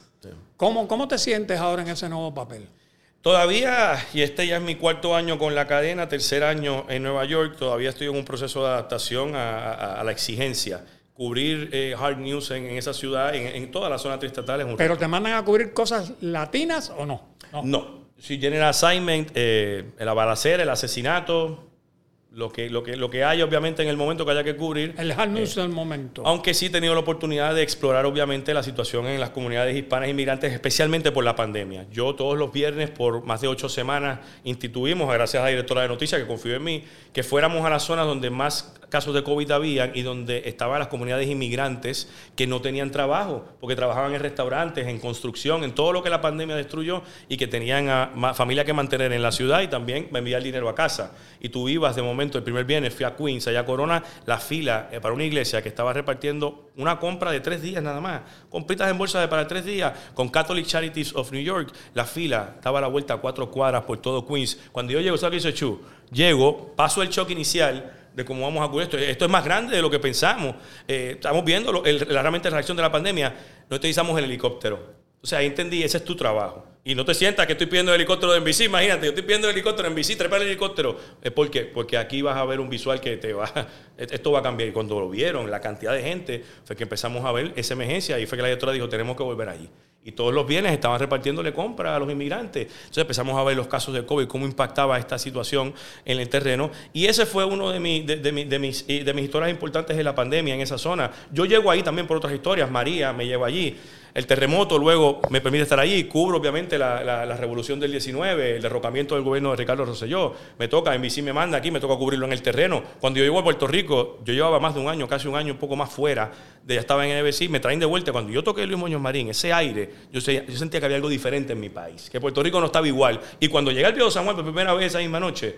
¿Cómo, ¿Cómo te sientes ahora en ese nuevo papel? Todavía, y este ya es mi cuarto año con la cadena, tercer año en Nueva York, todavía estoy en un proceso de adaptación a, la exigencia. Cubrir eh, hard news en, esa ciudad, en, toda la zona triestatal es un ¿Pero te mandan a cubrir cosas latinas o no? No. Si tienen assignment, eh, la balacera, el asesinato, lo que, lo, que, lo que hay obviamente en el momento que haya que cubrir. El hard news del momento. Aunque sí he tenido la oportunidad de explorar obviamente la situación en las comunidades hispanas inmigrantes, especialmente por la pandemia. Yo todos los viernes por más de ocho semanas instituimos, gracias a la directora de noticias que confió en mí, que fuéramos a las zonas donde más casos de COVID habían y donde estaban las comunidades inmigrantes que no tenían trabajo, porque trabajaban en restaurantes, en construcción, en todo lo que la pandemia destruyó y que tenían a, familia que mantener en la ciudad y también enviar dinero a casa. Y tú ibas de momento, el primer viernes fui a Queens, allá a Corona, la fila eh, para una iglesia que estaba repartiendo una compra de tres días nada más, compritas en bolsa de para tres días, con Catholic Charities of New York, la fila estaba a la vuelta a cuatro cuadras por todo Queens. Cuando yo llego, ¿sabes qué hizo Chu? Llego, paso el choque inicial de cómo vamos a cubrir esto. Esto es más grande de lo que pensamos. Eh, estamos viendo realmente la reacción de la pandemia. No utilizamos el helicóptero. O sea, entendí, ese es tu trabajo. Y no te sientas que estoy pidiendo el helicóptero en bici, imagínate, yo estoy pidiendo el helicóptero en bici, trepa el helicóptero. ¿Por qué? Porque aquí vas a ver un visual que te va, esto va a cambiar. Y cuando lo vieron, la cantidad de gente, fue que empezamos a ver esa emergencia y fue que la directora dijo, tenemos que volver allí y todos los bienes estaban repartiéndole compra a los inmigrantes. Entonces empezamos a ver los casos de COVID, cómo impactaba esta situación en el terreno. Y ese fue uno de, de, de, mis, de mis historias importantes de la pandemia en esa zona. Yo llego ahí también por otras historias. María me lleva allí. El terremoto luego me permite estar allí. Cubro obviamente la, la, revolución del 19, el derrocamiento del gobierno de Ricardo Rosselló. Me toca, en bici me manda aquí, me toca cubrirlo en el terreno. Cuando yo llego a Puerto Rico, yo llevaba más de un año, casi un año, un poco más fuera, de, ya estaba en NBC, me traen de vuelta. Cuando yo toqué Luis Muñoz Marín, ese aire, yo, yo sentía que había algo diferente en mi país, que Puerto Rico no estaba igual. Y cuando llegué al Pío San Juan por primera vez esa misma noche,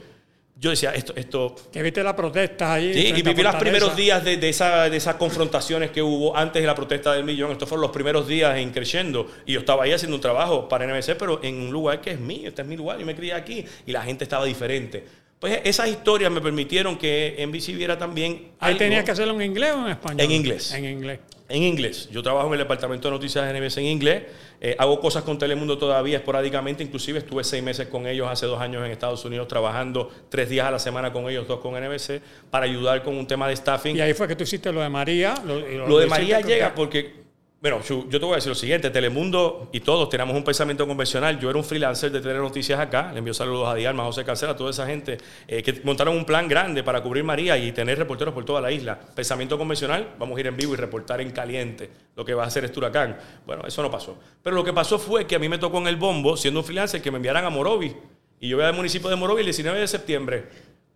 yo decía, esto... esto que viste las protestas ahí. Sí, y viví los primeros días de, de, esa, de, esas confrontaciones que hubo antes de la protesta del millón. Estos fueron los primeros días en creciendo. Y yo estaba ahí haciendo un trabajo para NBC, pero en un lugar que es mío, este es mi lugar, yo me crié aquí. Y la gente estaba diferente. Pues esas historias me permitieron que NBC viera también... ¿Ahí tenías que hacerlo en inglés o en español? En inglés. En inglés. En inglés. Yo trabajo en el departamento de noticias de NBC en inglés. Eh, hago cosas con Telemundo todavía esporádicamente. Inclusive estuve seis meses con ellos hace dos años en Estados Unidos trabajando tres días a la semana con ellos, dos con NBC, para ayudar con un tema de staffing. Y ahí fue que tú hiciste lo de María. Lo, de María llega porque Bueno, yo te voy a decir lo siguiente, Telemundo y todos tenemos un pensamiento convencional. Yo era un freelancer de tener noticias acá, le envío saludos a Dialma, a José Cancela, a toda esa gente eh, que montaron un plan grande para cubrir María y tener reporteros por toda la isla. Pensamiento convencional, vamos a ir en vivo y reportar en caliente lo que va a hacer este huracán. Bueno, eso no pasó. Pero lo que pasó fue que a mí me tocó en el bombo, siendo un freelancer, que me enviaran a Morovi. Y yo voy al municipio de Morovi el 19 de septiembre.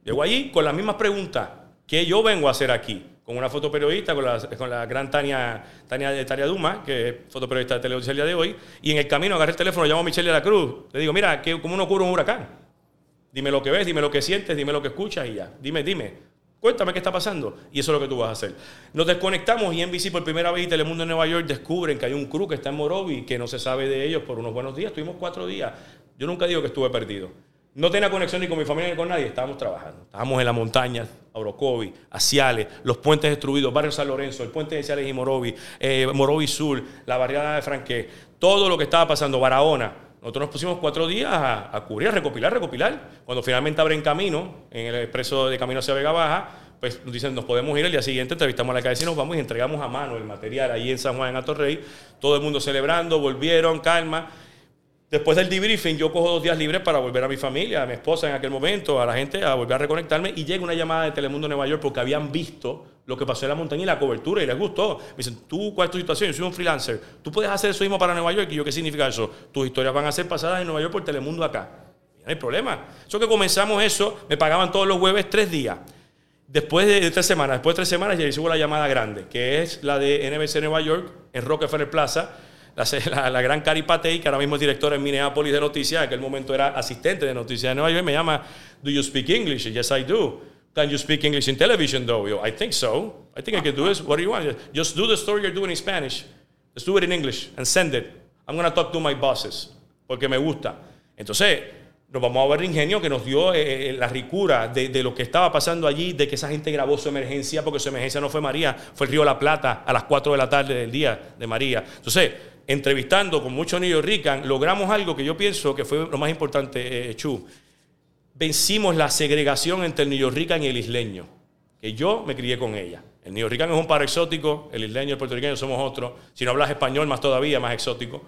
Llego allí con las mismas preguntas. ¿Qué yo vengo a hacer aquí? con una fotoperiodista, con la, con la gran Tania, Tania, Tania Duma, que es fotoperiodista de televisión de hoy, y en el camino agarré el teléfono, llamo a Michelle de la Cruz, le digo, mira, ¿cómo uno cubre un huracán? Dime lo que ves, dime lo que sientes, dime lo que escuchas y ya. Dime, dime. Cuéntame qué está pasando. Y eso es lo que tú vas a hacer. Nos desconectamos y NBC por primera vez y Telemundo en Nueva York descubren que hay un crew que está en Morovi que no se sabe de ellos por unos buenos días. Estuvimos cuatro días. Yo nunca digo que estuve perdido. No tenía conexión ni con mi familia ni con nadie, estábamos trabajando. Estábamos en las montañas, Orocovi, Aciales, los puentes destruidos, Barrio San Lorenzo, el puente de Aciales y Morovi, eh, Morovi Sur, la barriada de Franqué, todo lo que estaba pasando, Barahona. Nosotros nos pusimos cuatro días a, cubrir, a recopilar, recopilar. Cuando finalmente abren camino, en el expreso de camino hacia Vega Baja, pues nos dicen, nos podemos ir el día siguiente, entrevistamos a la cabeza y nos vamos y entregamos a mano el material ahí en San Juan, en Atorrey. Todo el mundo celebrando, volvieron, calma. Después del debriefing, yo cojo dos días libres para volver a mi familia, a mi esposa en aquel momento, a la gente, a volver a reconectarme. Y llega una llamada de Telemundo Nueva York porque habían visto lo que pasó en la montaña y la cobertura y les gustó. Me dicen, ¿tú cuál es tu situación? Yo soy un freelancer. ¿Tú puedes hacer eso mismo para Nueva York? Y yo, ¿qué significa eso? Tus historias van a ser pasadas en Nueva York por Telemundo acá. No hay problema. Eso que comenzamos eso, me pagaban todos los jueves tres días. Después de tres semanas, después de tres semanas ya recibo la llamada grande, que es la de NBC Nueva York en Rockefeller Plaza la, gran Cari Patey, que ahora mismo es directora en Minneapolis de noticias, en aquel momento era asistente de noticias de Nueva York, me llama, ¿Do you speak English? Yes, I do. Can you speak English in television, though? Yo, I think so. I think I can do this. What do you want? Just do the story you're doing in Spanish. Just do it in English and send it. I'm going to talk to my bosses porque me gusta. Entonces, nos vamos a ver el ingenio que nos dio eh, eh, la ricura de, de, lo que estaba pasando allí, de que esa gente grabó su emergencia, porque su emergencia no fue María, fue el río La Plata a las 4 de la tarde del día de María. Entonces, entrevistando con muchos niños Rican, logramos algo que yo pienso que fue lo más importante, eh, Chu. Vencimos la segregación entre el New Rican y el isleño, que yo me crié con ella. El New Rican es un par exótico, el isleño y el puertorriqueño somos otros. Si no hablas español, más todavía, más exótico.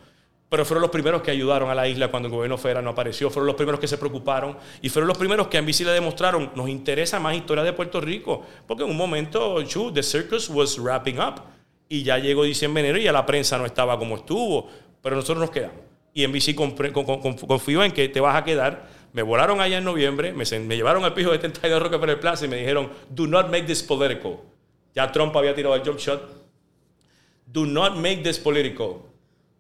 Pero fueron los primeros que ayudaron a la isla cuando el gobierno federal no apareció, fueron los primeros que se preocuparon y fueron los primeros que en bici le demostraron, nos interesa más historia de Puerto Rico, porque en un momento, Chu, the circus was wrapping up y ya llegó diciembre, enero y ya la prensa no estaba como estuvo, pero nosotros nos quedamos. Y en bici confío en que te vas a quedar. Me volaron allá en noviembre, me, llevaron al piso de 72 Rockefeller Plaza y me dijeron, do not make this political. Ya Trump había tirado el jump shot. Do not make this political.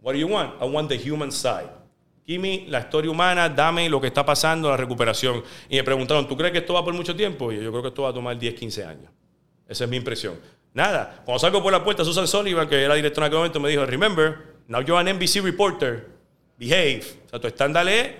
What do you want? I want the human side. Give me la historia humana, dame lo que está pasando, la recuperación. Y me preguntaron, ¿tú crees que esto va por mucho tiempo? Y yo creo que esto va a tomar 10, 15 años. Esa es mi impresión. Nada. Cuando salgo por la puerta, Susan Sullivan, que era directora en aquel momento, me dijo, remember, now you're an NBC reporter, behave. O sea, tu estándar es,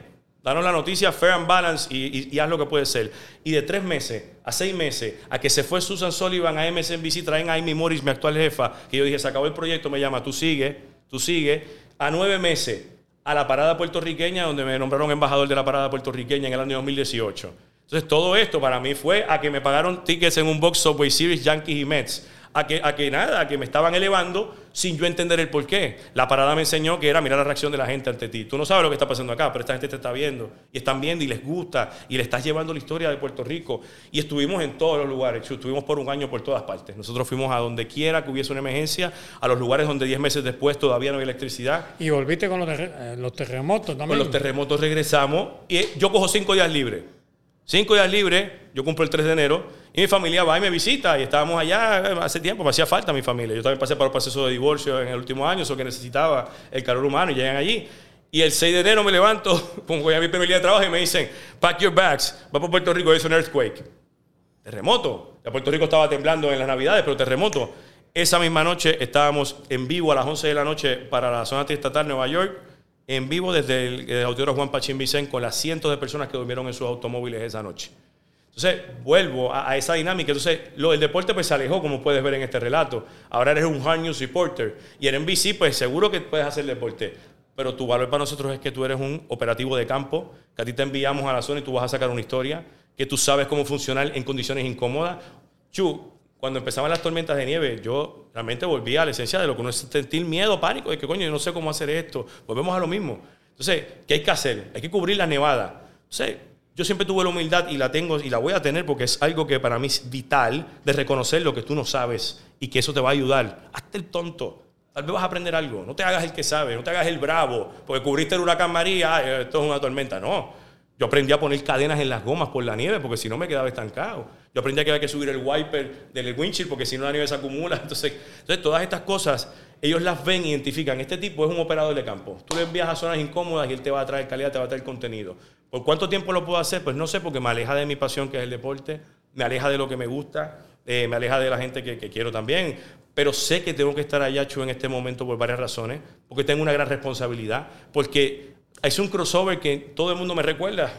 danos la noticia fair and balance y, haz lo que puede ser. Y de tres meses a seis meses, a que se fue Susan Sullivan a MSNBC, traen a Amy Morris, mi actual jefa, que yo dije, se acabó el proyecto, me llama, tú sigue, tú sigue. A nueve meses, a la parada puertorriqueña, donde me nombraron embajador de la parada puertorriqueña en el año 2018. Entonces, todo esto para mí fue a que me pagaron tickets en un box Subway Series, Yankees y Mets a que, a que nada, a que me estaban elevando sin yo entender el por qué. La parada me enseñó que era mirar la reacción de la gente ante ti. Tú no sabes lo que está pasando acá, pero esta gente te está viendo y están viendo y les gusta y le estás llevando la historia de Puerto Rico. Y estuvimos en todos los lugares, estuvimos por un año por todas partes. Nosotros fuimos a donde quiera que hubiese una emergencia, a los lugares donde 10 meses después todavía no había electricidad. Y volviste con los, eh, los terremotos también. Con los terremotos regresamos y yo cojo cinco días libres. Cinco días libres, yo cumplo el 3 de enero, y mi familia va y me visita, y estábamos allá hace tiempo, me hacía falta mi familia. Yo también pasé por el proceso de divorcio en el último año, eso que necesitaba el calor humano, y llegan allí. Y el 6 de enero me levanto, pongo ya mi primer día de trabajo, y me dicen, pack your bags, va por Puerto Rico, es un earthquake. Terremoto. Ya Puerto Rico estaba temblando en las navidades, pero terremoto. Esa misma noche estábamos en vivo a las 11 de la noche para la zona estatal Nueva York en vivo desde el, auditor Juan Pachín Vicen con las cientos de personas que durmieron en sus automóviles esa noche. Entonces, vuelvo a, esa dinámica. Entonces, lo del deporte pues se alejó, como puedes ver en este relato. Ahora eres un hard news reporter. Y en NBC, pues seguro que puedes hacer deporte. Pero tu valor para nosotros es que tú eres un operativo de campo, que a ti te enviamos a la zona y tú vas a sacar una historia, que tú sabes cómo funcionar en condiciones incómodas. Chu, cuando empezaban las tormentas de nieve, yo realmente volví a la esencia de lo que uno es sentir miedo, pánico, de que coño, yo no sé cómo hacer esto. Volvemos a lo mismo. Entonces, ¿qué hay que hacer? Hay que cubrir la nevada. Entonces, yo siempre tuve la humildad y la tengo y la voy a tener porque es algo que para mí es vital de reconocer lo que tú no sabes y que eso te va a ayudar. Hazte el tonto. Tal vez vas a aprender algo. No te hagas el que sabe, no te hagas el bravo, porque cubriste el huracán María, esto es una tormenta. No. Yo aprendí a poner cadenas en las gomas por la nieve porque si no me quedaba estancado. Yo aprendí a que había que subir el wiper del windshield porque si no la nieve se acumula. Entonces, entonces, todas estas cosas, ellos las ven, identifican. Este tipo es un operador de campo. Tú le envías a zonas incómodas y él te va a traer calidad, te va a traer contenido. ¿Por cuánto tiempo lo puedo hacer? Pues no sé, porque me aleja de mi pasión, que es el deporte, me aleja de lo que me gusta, eh, me aleja de la gente que, que, quiero también. Pero sé que tengo que estar allá, Chu, en este momento por varias razones, porque tengo una gran responsabilidad, porque es un crossover que todo el mundo me recuerda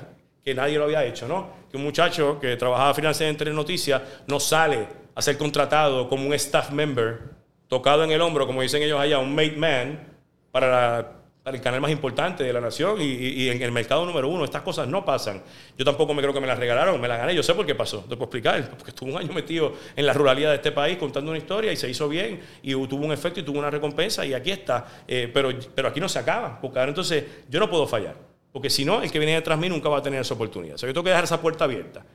que nadie lo había hecho, ¿no? Que un muchacho que trabajaba financieramente en noticias no sale a ser contratado como un staff member, tocado en el hombro, como dicen ellos allá, un made man, para, para el canal más importante de la nación y, en el mercado número uno. Estas cosas no pasan. Yo tampoco me creo que me las regalaron, me las gané. Yo sé por qué pasó, te puedo explicar. Porque estuve un año metido en la ruralidad de este país contando una historia y se hizo bien y tuvo un efecto y tuvo una recompensa y aquí está. Eh, pero, pero aquí no se acaba. Porque entonces yo no puedo fallar. Porque si no, el que viene detrás de mí nunca va a tener esa oportunidad. O sea, yo tengo que dejar esa puerta abierta.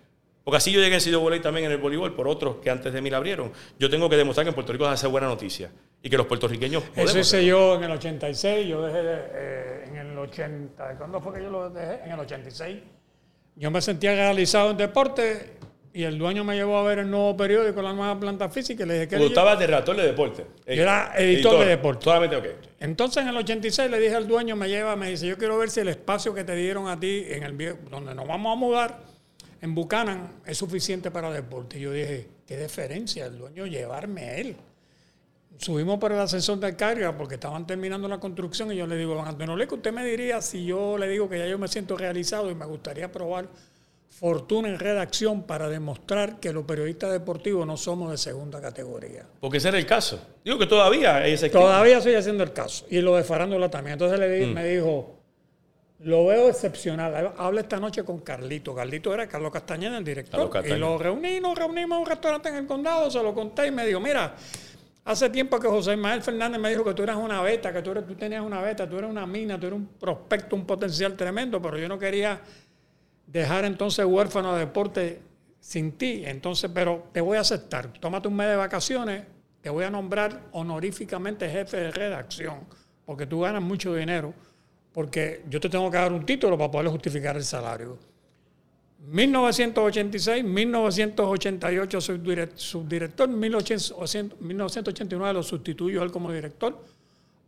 Porque así yo llegué en Sido Voley también en el voleibol por otros que antes de mí la abrieron. Yo tengo que demostrar que en Puerto Rico se hace buena noticia y que los puertorriqueños Eso hice yo en el 86, yo dejé eh, en el 80. ¿Cuándo fue que yo lo dejé? En el 86. Yo me sentía realizado en deporte y el dueño me llevó a ver el nuevo periódico, la nueva planta física, y le dije que... Tú estabas de redactor de deporte. Yo era editor, de deporte. Solamente, ok. Entonces en el 86 le dije al dueño, me lleva, me dice, yo quiero ver si el espacio que te dieron a ti, en el donde nos vamos a mudar, en Buchanan, es suficiente para deporte. Y yo dije, qué diferencia el dueño llevarme a él. Subimos por el ascensor de carga porque estaban terminando la construcción y yo le digo, don Antonio que usted me diría si yo le digo que ya yo me siento realizado y me gustaría probar fortuna en redacción para demostrar que los periodistas deportivos no somos de segunda categoría. Porque ese era el caso. Digo que todavía es Todavía sigue siendo el caso. Y lo de farándula también. Entonces le mm. me dijo, lo veo excepcional. Habla esta noche con Carlito. Carlito era Carlos Castañeda, el director. Y lo reuní, nos reunimos en un restaurante en el condado, se lo conté y me dijo, mira, hace tiempo que José Ismael Fernández me dijo que tú eras una beta, que tú, eres, tú tenías una beta, tú eres una mina, tú eres un prospecto, un potencial tremendo, pero yo no quería dejar entonces huérfano de deporte sin ti. Entonces, pero te voy a aceptar. Tómate un mes de vacaciones, te voy a nombrar honoríficamente jefe de redacción, porque tú ganas mucho dinero, porque yo te tengo que dar un título para poder justificar el salario. 1986, 1988 soy subdirector, 1989 lo sustituyo él como director,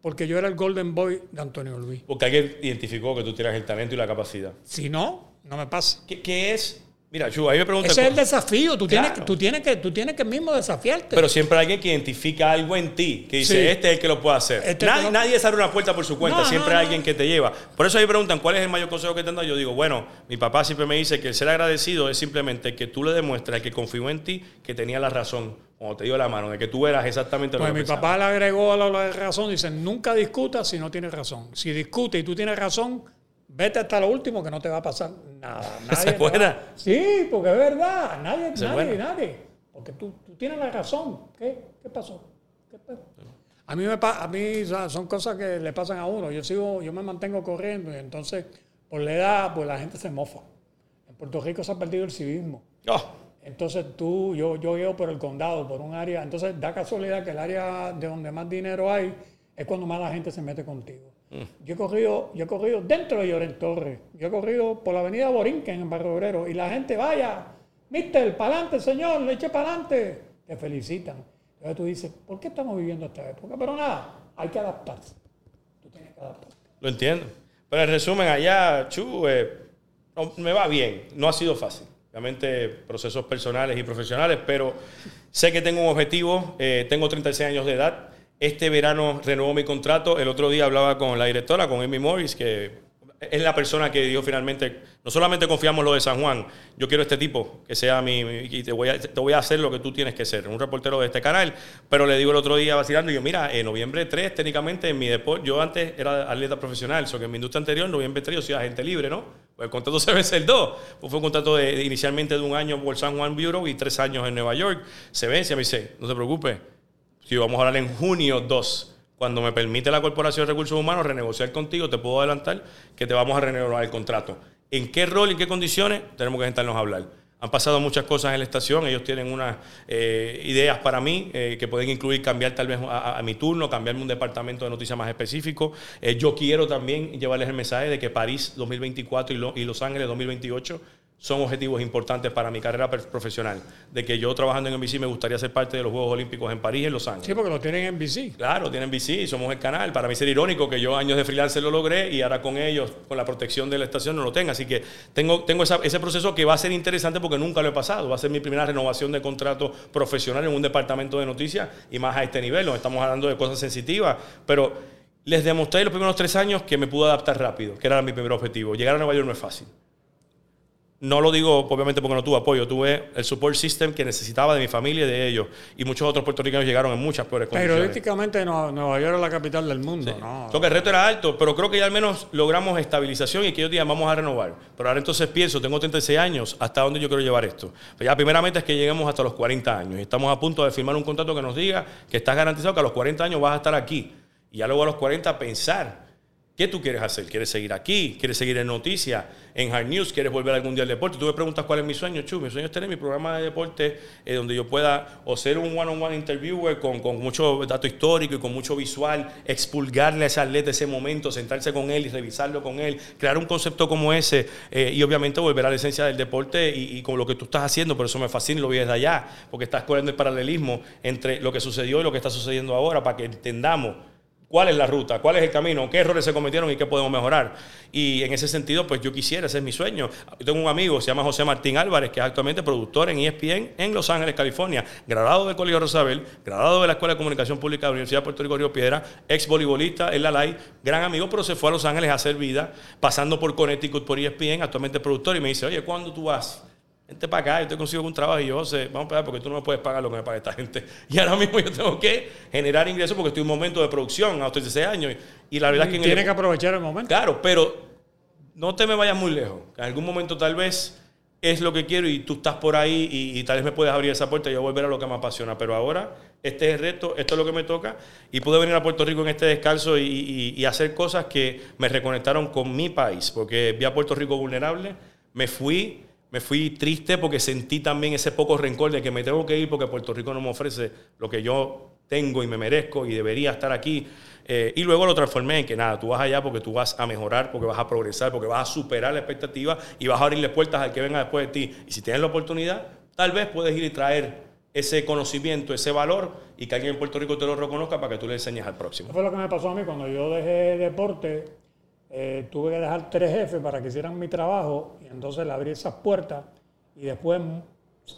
porque yo era el Golden Boy de Antonio Luis. Porque alguien identificó que tú tienes el talento y la capacidad. Si no, no me pasa. ¿Qué, es? Mira, Chu, ahí me pregunta. Ese es el desafío. Tú, tienes, tú, tienes que, tú tienes que mismo desafiarte. Pero siempre hay alguien que identifica algo en ti, que dice, este es el que lo puede hacer. Este nadie, nadie abre una puerta por su cuenta, siempre hay alguien que te lleva. Por eso ahí me preguntan, ¿cuál es el mayor consejo que te han dado? Yo digo, bueno, mi papá siempre me dice que el ser agradecido es simplemente que tú le demuestres que confió en ti, que tenía la razón cuando te dio la mano, de que tú eras exactamente lo pues mi papá le agregó a la razón, dice, nunca discutas si no tienes razón. Si discutes y tú tienes razón, vete hasta lo último que no te va a pasar nada. Nadie buena? Sí, porque es verdad. Nadie, nadie, nadie. Porque tú, tú, tienes la razón. ¿Qué, qué pasó? A mí, me, a mí son cosas que le pasan a uno. Yo sigo, yo me mantengo corriendo y entonces por la edad, pues la gente se mofa. En Puerto Rico se ha perdido el civismo. Oh. Entonces tú, yo, yo llevo por el condado, por un área. Entonces da casualidad que el área de donde más dinero hay es cuando más la gente se mete contigo. Yo he corrido, yo he corrido dentro de Lloren Torres. Yo he corrido por la avenida Borinquen en Barrio Obrero y la gente, vaya, mister, para adelante, señor, le eche para adelante. Te felicitan. Entonces tú dices, ¿por qué estamos viviendo esta época? Pero nada, hay que adaptarse. Tú tienes que adaptarte. Lo entiendo. Pero en resumen, allá, Chu, eh, me va bien. No ha sido fácil. Obviamente, procesos personales y profesionales, pero sé que tengo un objetivo. Eh, tengo 36 años de edad este verano renuevo mi contrato. El otro día hablaba con la directora, con Amy Morris, que es la persona que dijo finalmente, no solamente confiamos lo de San Juan, yo quiero este tipo que sea mi, y te voy, a, hacer lo que tú tienes que ser, un reportero de este canal, pero le digo el otro día vacilando, yo mira, en noviembre 3 técnicamente en mi deporte, yo antes era atleta profesional, so que en mi industria anterior, en noviembre 3 yo soy agente libre, ¿no? Pues el contrato se vence el 2, pues fue un contrato de, inicialmente de un año por San Juan Bureau y tres años en Nueva York, se vence, me dice, no te preocupes, si vamos a hablar en junio 2 cuando me permite la Corporación de Recursos Humanos renegociar contigo, te puedo adelantar que te vamos a renegociar el contrato. ¿En qué rol y en qué condiciones? Tenemos que sentarnos a hablar. Han pasado muchas cosas en la estación, ellos tienen unas eh, ideas para mí eh, que pueden incluir cambiar tal vez a, mi turno, cambiarme un departamento de noticias más específico. Eh, yo quiero también llevarles el mensaje de que París 2024 y, y Los Ángeles 2028 son objetivos importantes para mi carrera profesional. De que yo trabajando en NBC me gustaría ser parte de los Juegos Olímpicos en París en Los Ángeles. Sí, porque lo tienen en NBC. Claro, tienen NBC y somos el canal. Para mí ser irónico que yo años de freelance lo logré y ahora con ellos, con la protección de la estación, no lo tenga. Así que tengo, tengo ese proceso que va a ser interesante porque nunca lo he pasado. Va a ser mi primera renovación de contrato profesional en un departamento de noticias y más a este nivel. Nos estamos hablando de cosas sensitivas, pero les demostré los primeros tres años que me pude adaptar rápido, que era mi primer objetivo. Llegar a Nueva York no es fácil. No lo digo obviamente porque no tuve apoyo, tuve el support system que necesitaba de mi familia y de ellos. Y muchos otros puertorriqueños llegaron en muchas peores condiciones. Periodísticamente Nueva York es la capital del mundo. Sí. que el reto era alto, pero creo que ya al menos logramos estabilización y que ellos digan vamos a renovar. Pero ahora entonces pienso, tengo 36 años, ¿hasta dónde yo quiero llevar esto? Pues ya primeramente es que lleguemos hasta los 40 años. Y estamos a punto de firmar un contrato que nos diga que estás garantizado que a los 40 años vas a estar aquí. Y ya luego a los 40 pensar ¿Qué tú quieres hacer? ¿Quieres seguir aquí? ¿Quieres seguir en noticias? ¿En Hard News? ¿Quieres volver algún día al deporte? Tú me preguntas cuál es mi sueño, Chu. Mi sueño es tener mi programa de deporte eh, donde yo pueda o ser un one-on-one interviewer con, mucho dato histórico y con mucho visual, expulgarle a ese atleta ese momento, sentarse con él y revisarlo con él, crear un concepto como ese eh, y obviamente volver a la esencia del deporte y, con lo que tú estás haciendo. Por eso me fascina y lo vi desde allá, porque estás corriendo el paralelismo entre lo que sucedió y lo que está sucediendo ahora para que entendamos cuál es la ruta, cuál es el camino, qué errores se cometieron y qué podemos mejorar. Y en ese sentido, pues yo quisiera, ese es mi sueño. Yo tengo un amigo, se llama José Martín Álvarez, que es actualmente productor en ESPN en Los Ángeles, California, graduado del Colegio Rosabel, graduado de la Escuela de Comunicación Pública de la Universidad de Puerto Rico Río Piedra, ex voleibolista en la LAI, gran amigo, pero se fue a Los Ángeles a hacer vida, pasando por Connecticut, por ESPN, actualmente productor, y me dice, oye, ¿cuándo tú vas? Vente para acá, yo te consigo un trabajo y yo sé, vamos a pagar porque tú no me puedes pagar lo que me paga esta gente. Y ahora mismo yo tengo que generar ingresos porque estoy en un momento de producción a los 36 años. Y, la verdad es que... Tienes que aprovechar el momento. Claro, pero no te me vayas muy lejos. En algún momento tal vez es lo que quiero y tú estás por ahí y, tal vez me puedes abrir esa puerta y yo volver a lo que me apasiona. Pero ahora este es el reto, esto es lo que me toca y pude venir a Puerto Rico en este descalzo y, y hacer cosas que me reconectaron con mi país. Porque vi a Puerto Rico vulnerable, me fui me fui triste porque sentí también ese poco rencor de que me tengo que ir porque Puerto Rico no me ofrece lo que yo tengo y me merezco y debería estar aquí. Eh, y luego lo transformé en que nada, tú vas allá porque tú vas a mejorar, porque vas a progresar, porque vas a superar la expectativa y vas a abrirle puertas al que venga después de ti. Y si tienes la oportunidad, tal vez puedes ir y traer ese conocimiento, ese valor y que alguien en Puerto Rico te lo reconozca para que tú le enseñes al próximo. Eso fue lo que me pasó a mí cuando yo dejé deporte eh, tuve que dejar tres jefes para que hicieran mi trabajo y entonces le abrí esas puertas y después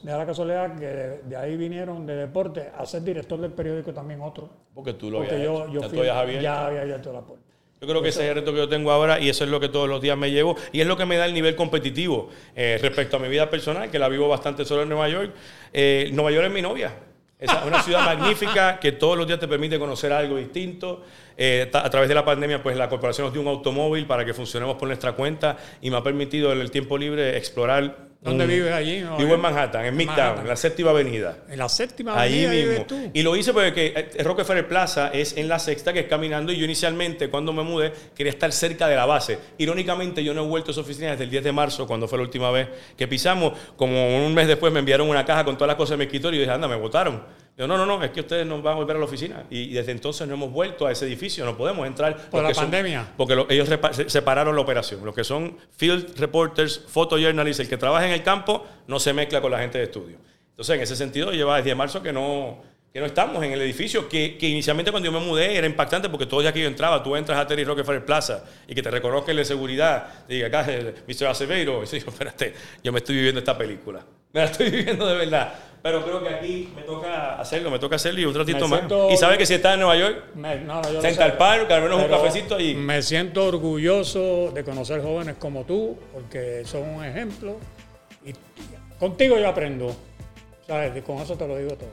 de la casualidad que de, ahí vinieron de deporte a ser director del periódico también otro. Porque tú lo Porque yo, yo ya, ya había abierto la puerta. Yo creo que ese es el reto que yo tengo ahora y eso es lo que todos los días me llevo y es lo que me da el nivel competitivo eh, respecto a mi vida personal, que la vivo bastante solo en Nueva York. Eh, Nueva York es mi novia. Es una ciudad magnífica que todos los días te permite conocer algo distinto. Eh, a través de la pandemia, pues la corporación nos dio un automóvil para que funcionemos por nuestra cuenta y me ha permitido en el tiempo libre explorar. ¿Dónde vives allí? Vivo en Manhattan, en Midtown, en la séptima avenida. En la séptima avenida. Allí mismo. Tú? Y lo hice porque eh, Rockefeller Plaza es en la sexta, que es caminando. Y yo inicialmente, cuando me mudé, quería estar cerca de la base. Irónicamente, yo no he vuelto a esa oficina desde el 10 de marzo, cuando fue la última vez que pisamos. Como un mes después me enviaron una caja con todas las cosas de mi escritorio y dije, anda, me votaron. Yo, no, no, no, es que ustedes no van a volver a la oficina. Y, desde entonces no hemos vuelto a ese edificio, no podemos entrar. Por la pandemia. Porque ellos separaron la operación. Los que son field reporters, photojournalists, el que trabaja en el campo, no se mezcla con la gente de estudio. Entonces, en ese sentido, lleva desde marzo que no, que no estamos en el edificio, que, inicialmente cuando yo me mudé era impactante porque todo ya que yo entraba, tú entras a Terry Rockefeller Plaza y que te reconozcan la seguridad, te diga acá, Mr. Acevedo, y yo, espérate, yo me estoy viviendo esta película. Me la estoy viviendo de verdad. Pero creo que aquí me toca hacerlo, me toca hacerlo y un ratito más. Y sabe que si está en Nueva York, Me, no, yo lo Central sé. Park, al menos un cafecito allí. Me siento orgulloso de conocer jóvenes como tú, porque son un ejemplo. Y contigo yo aprendo. ¿Sabes? Y con eso te lo digo todo.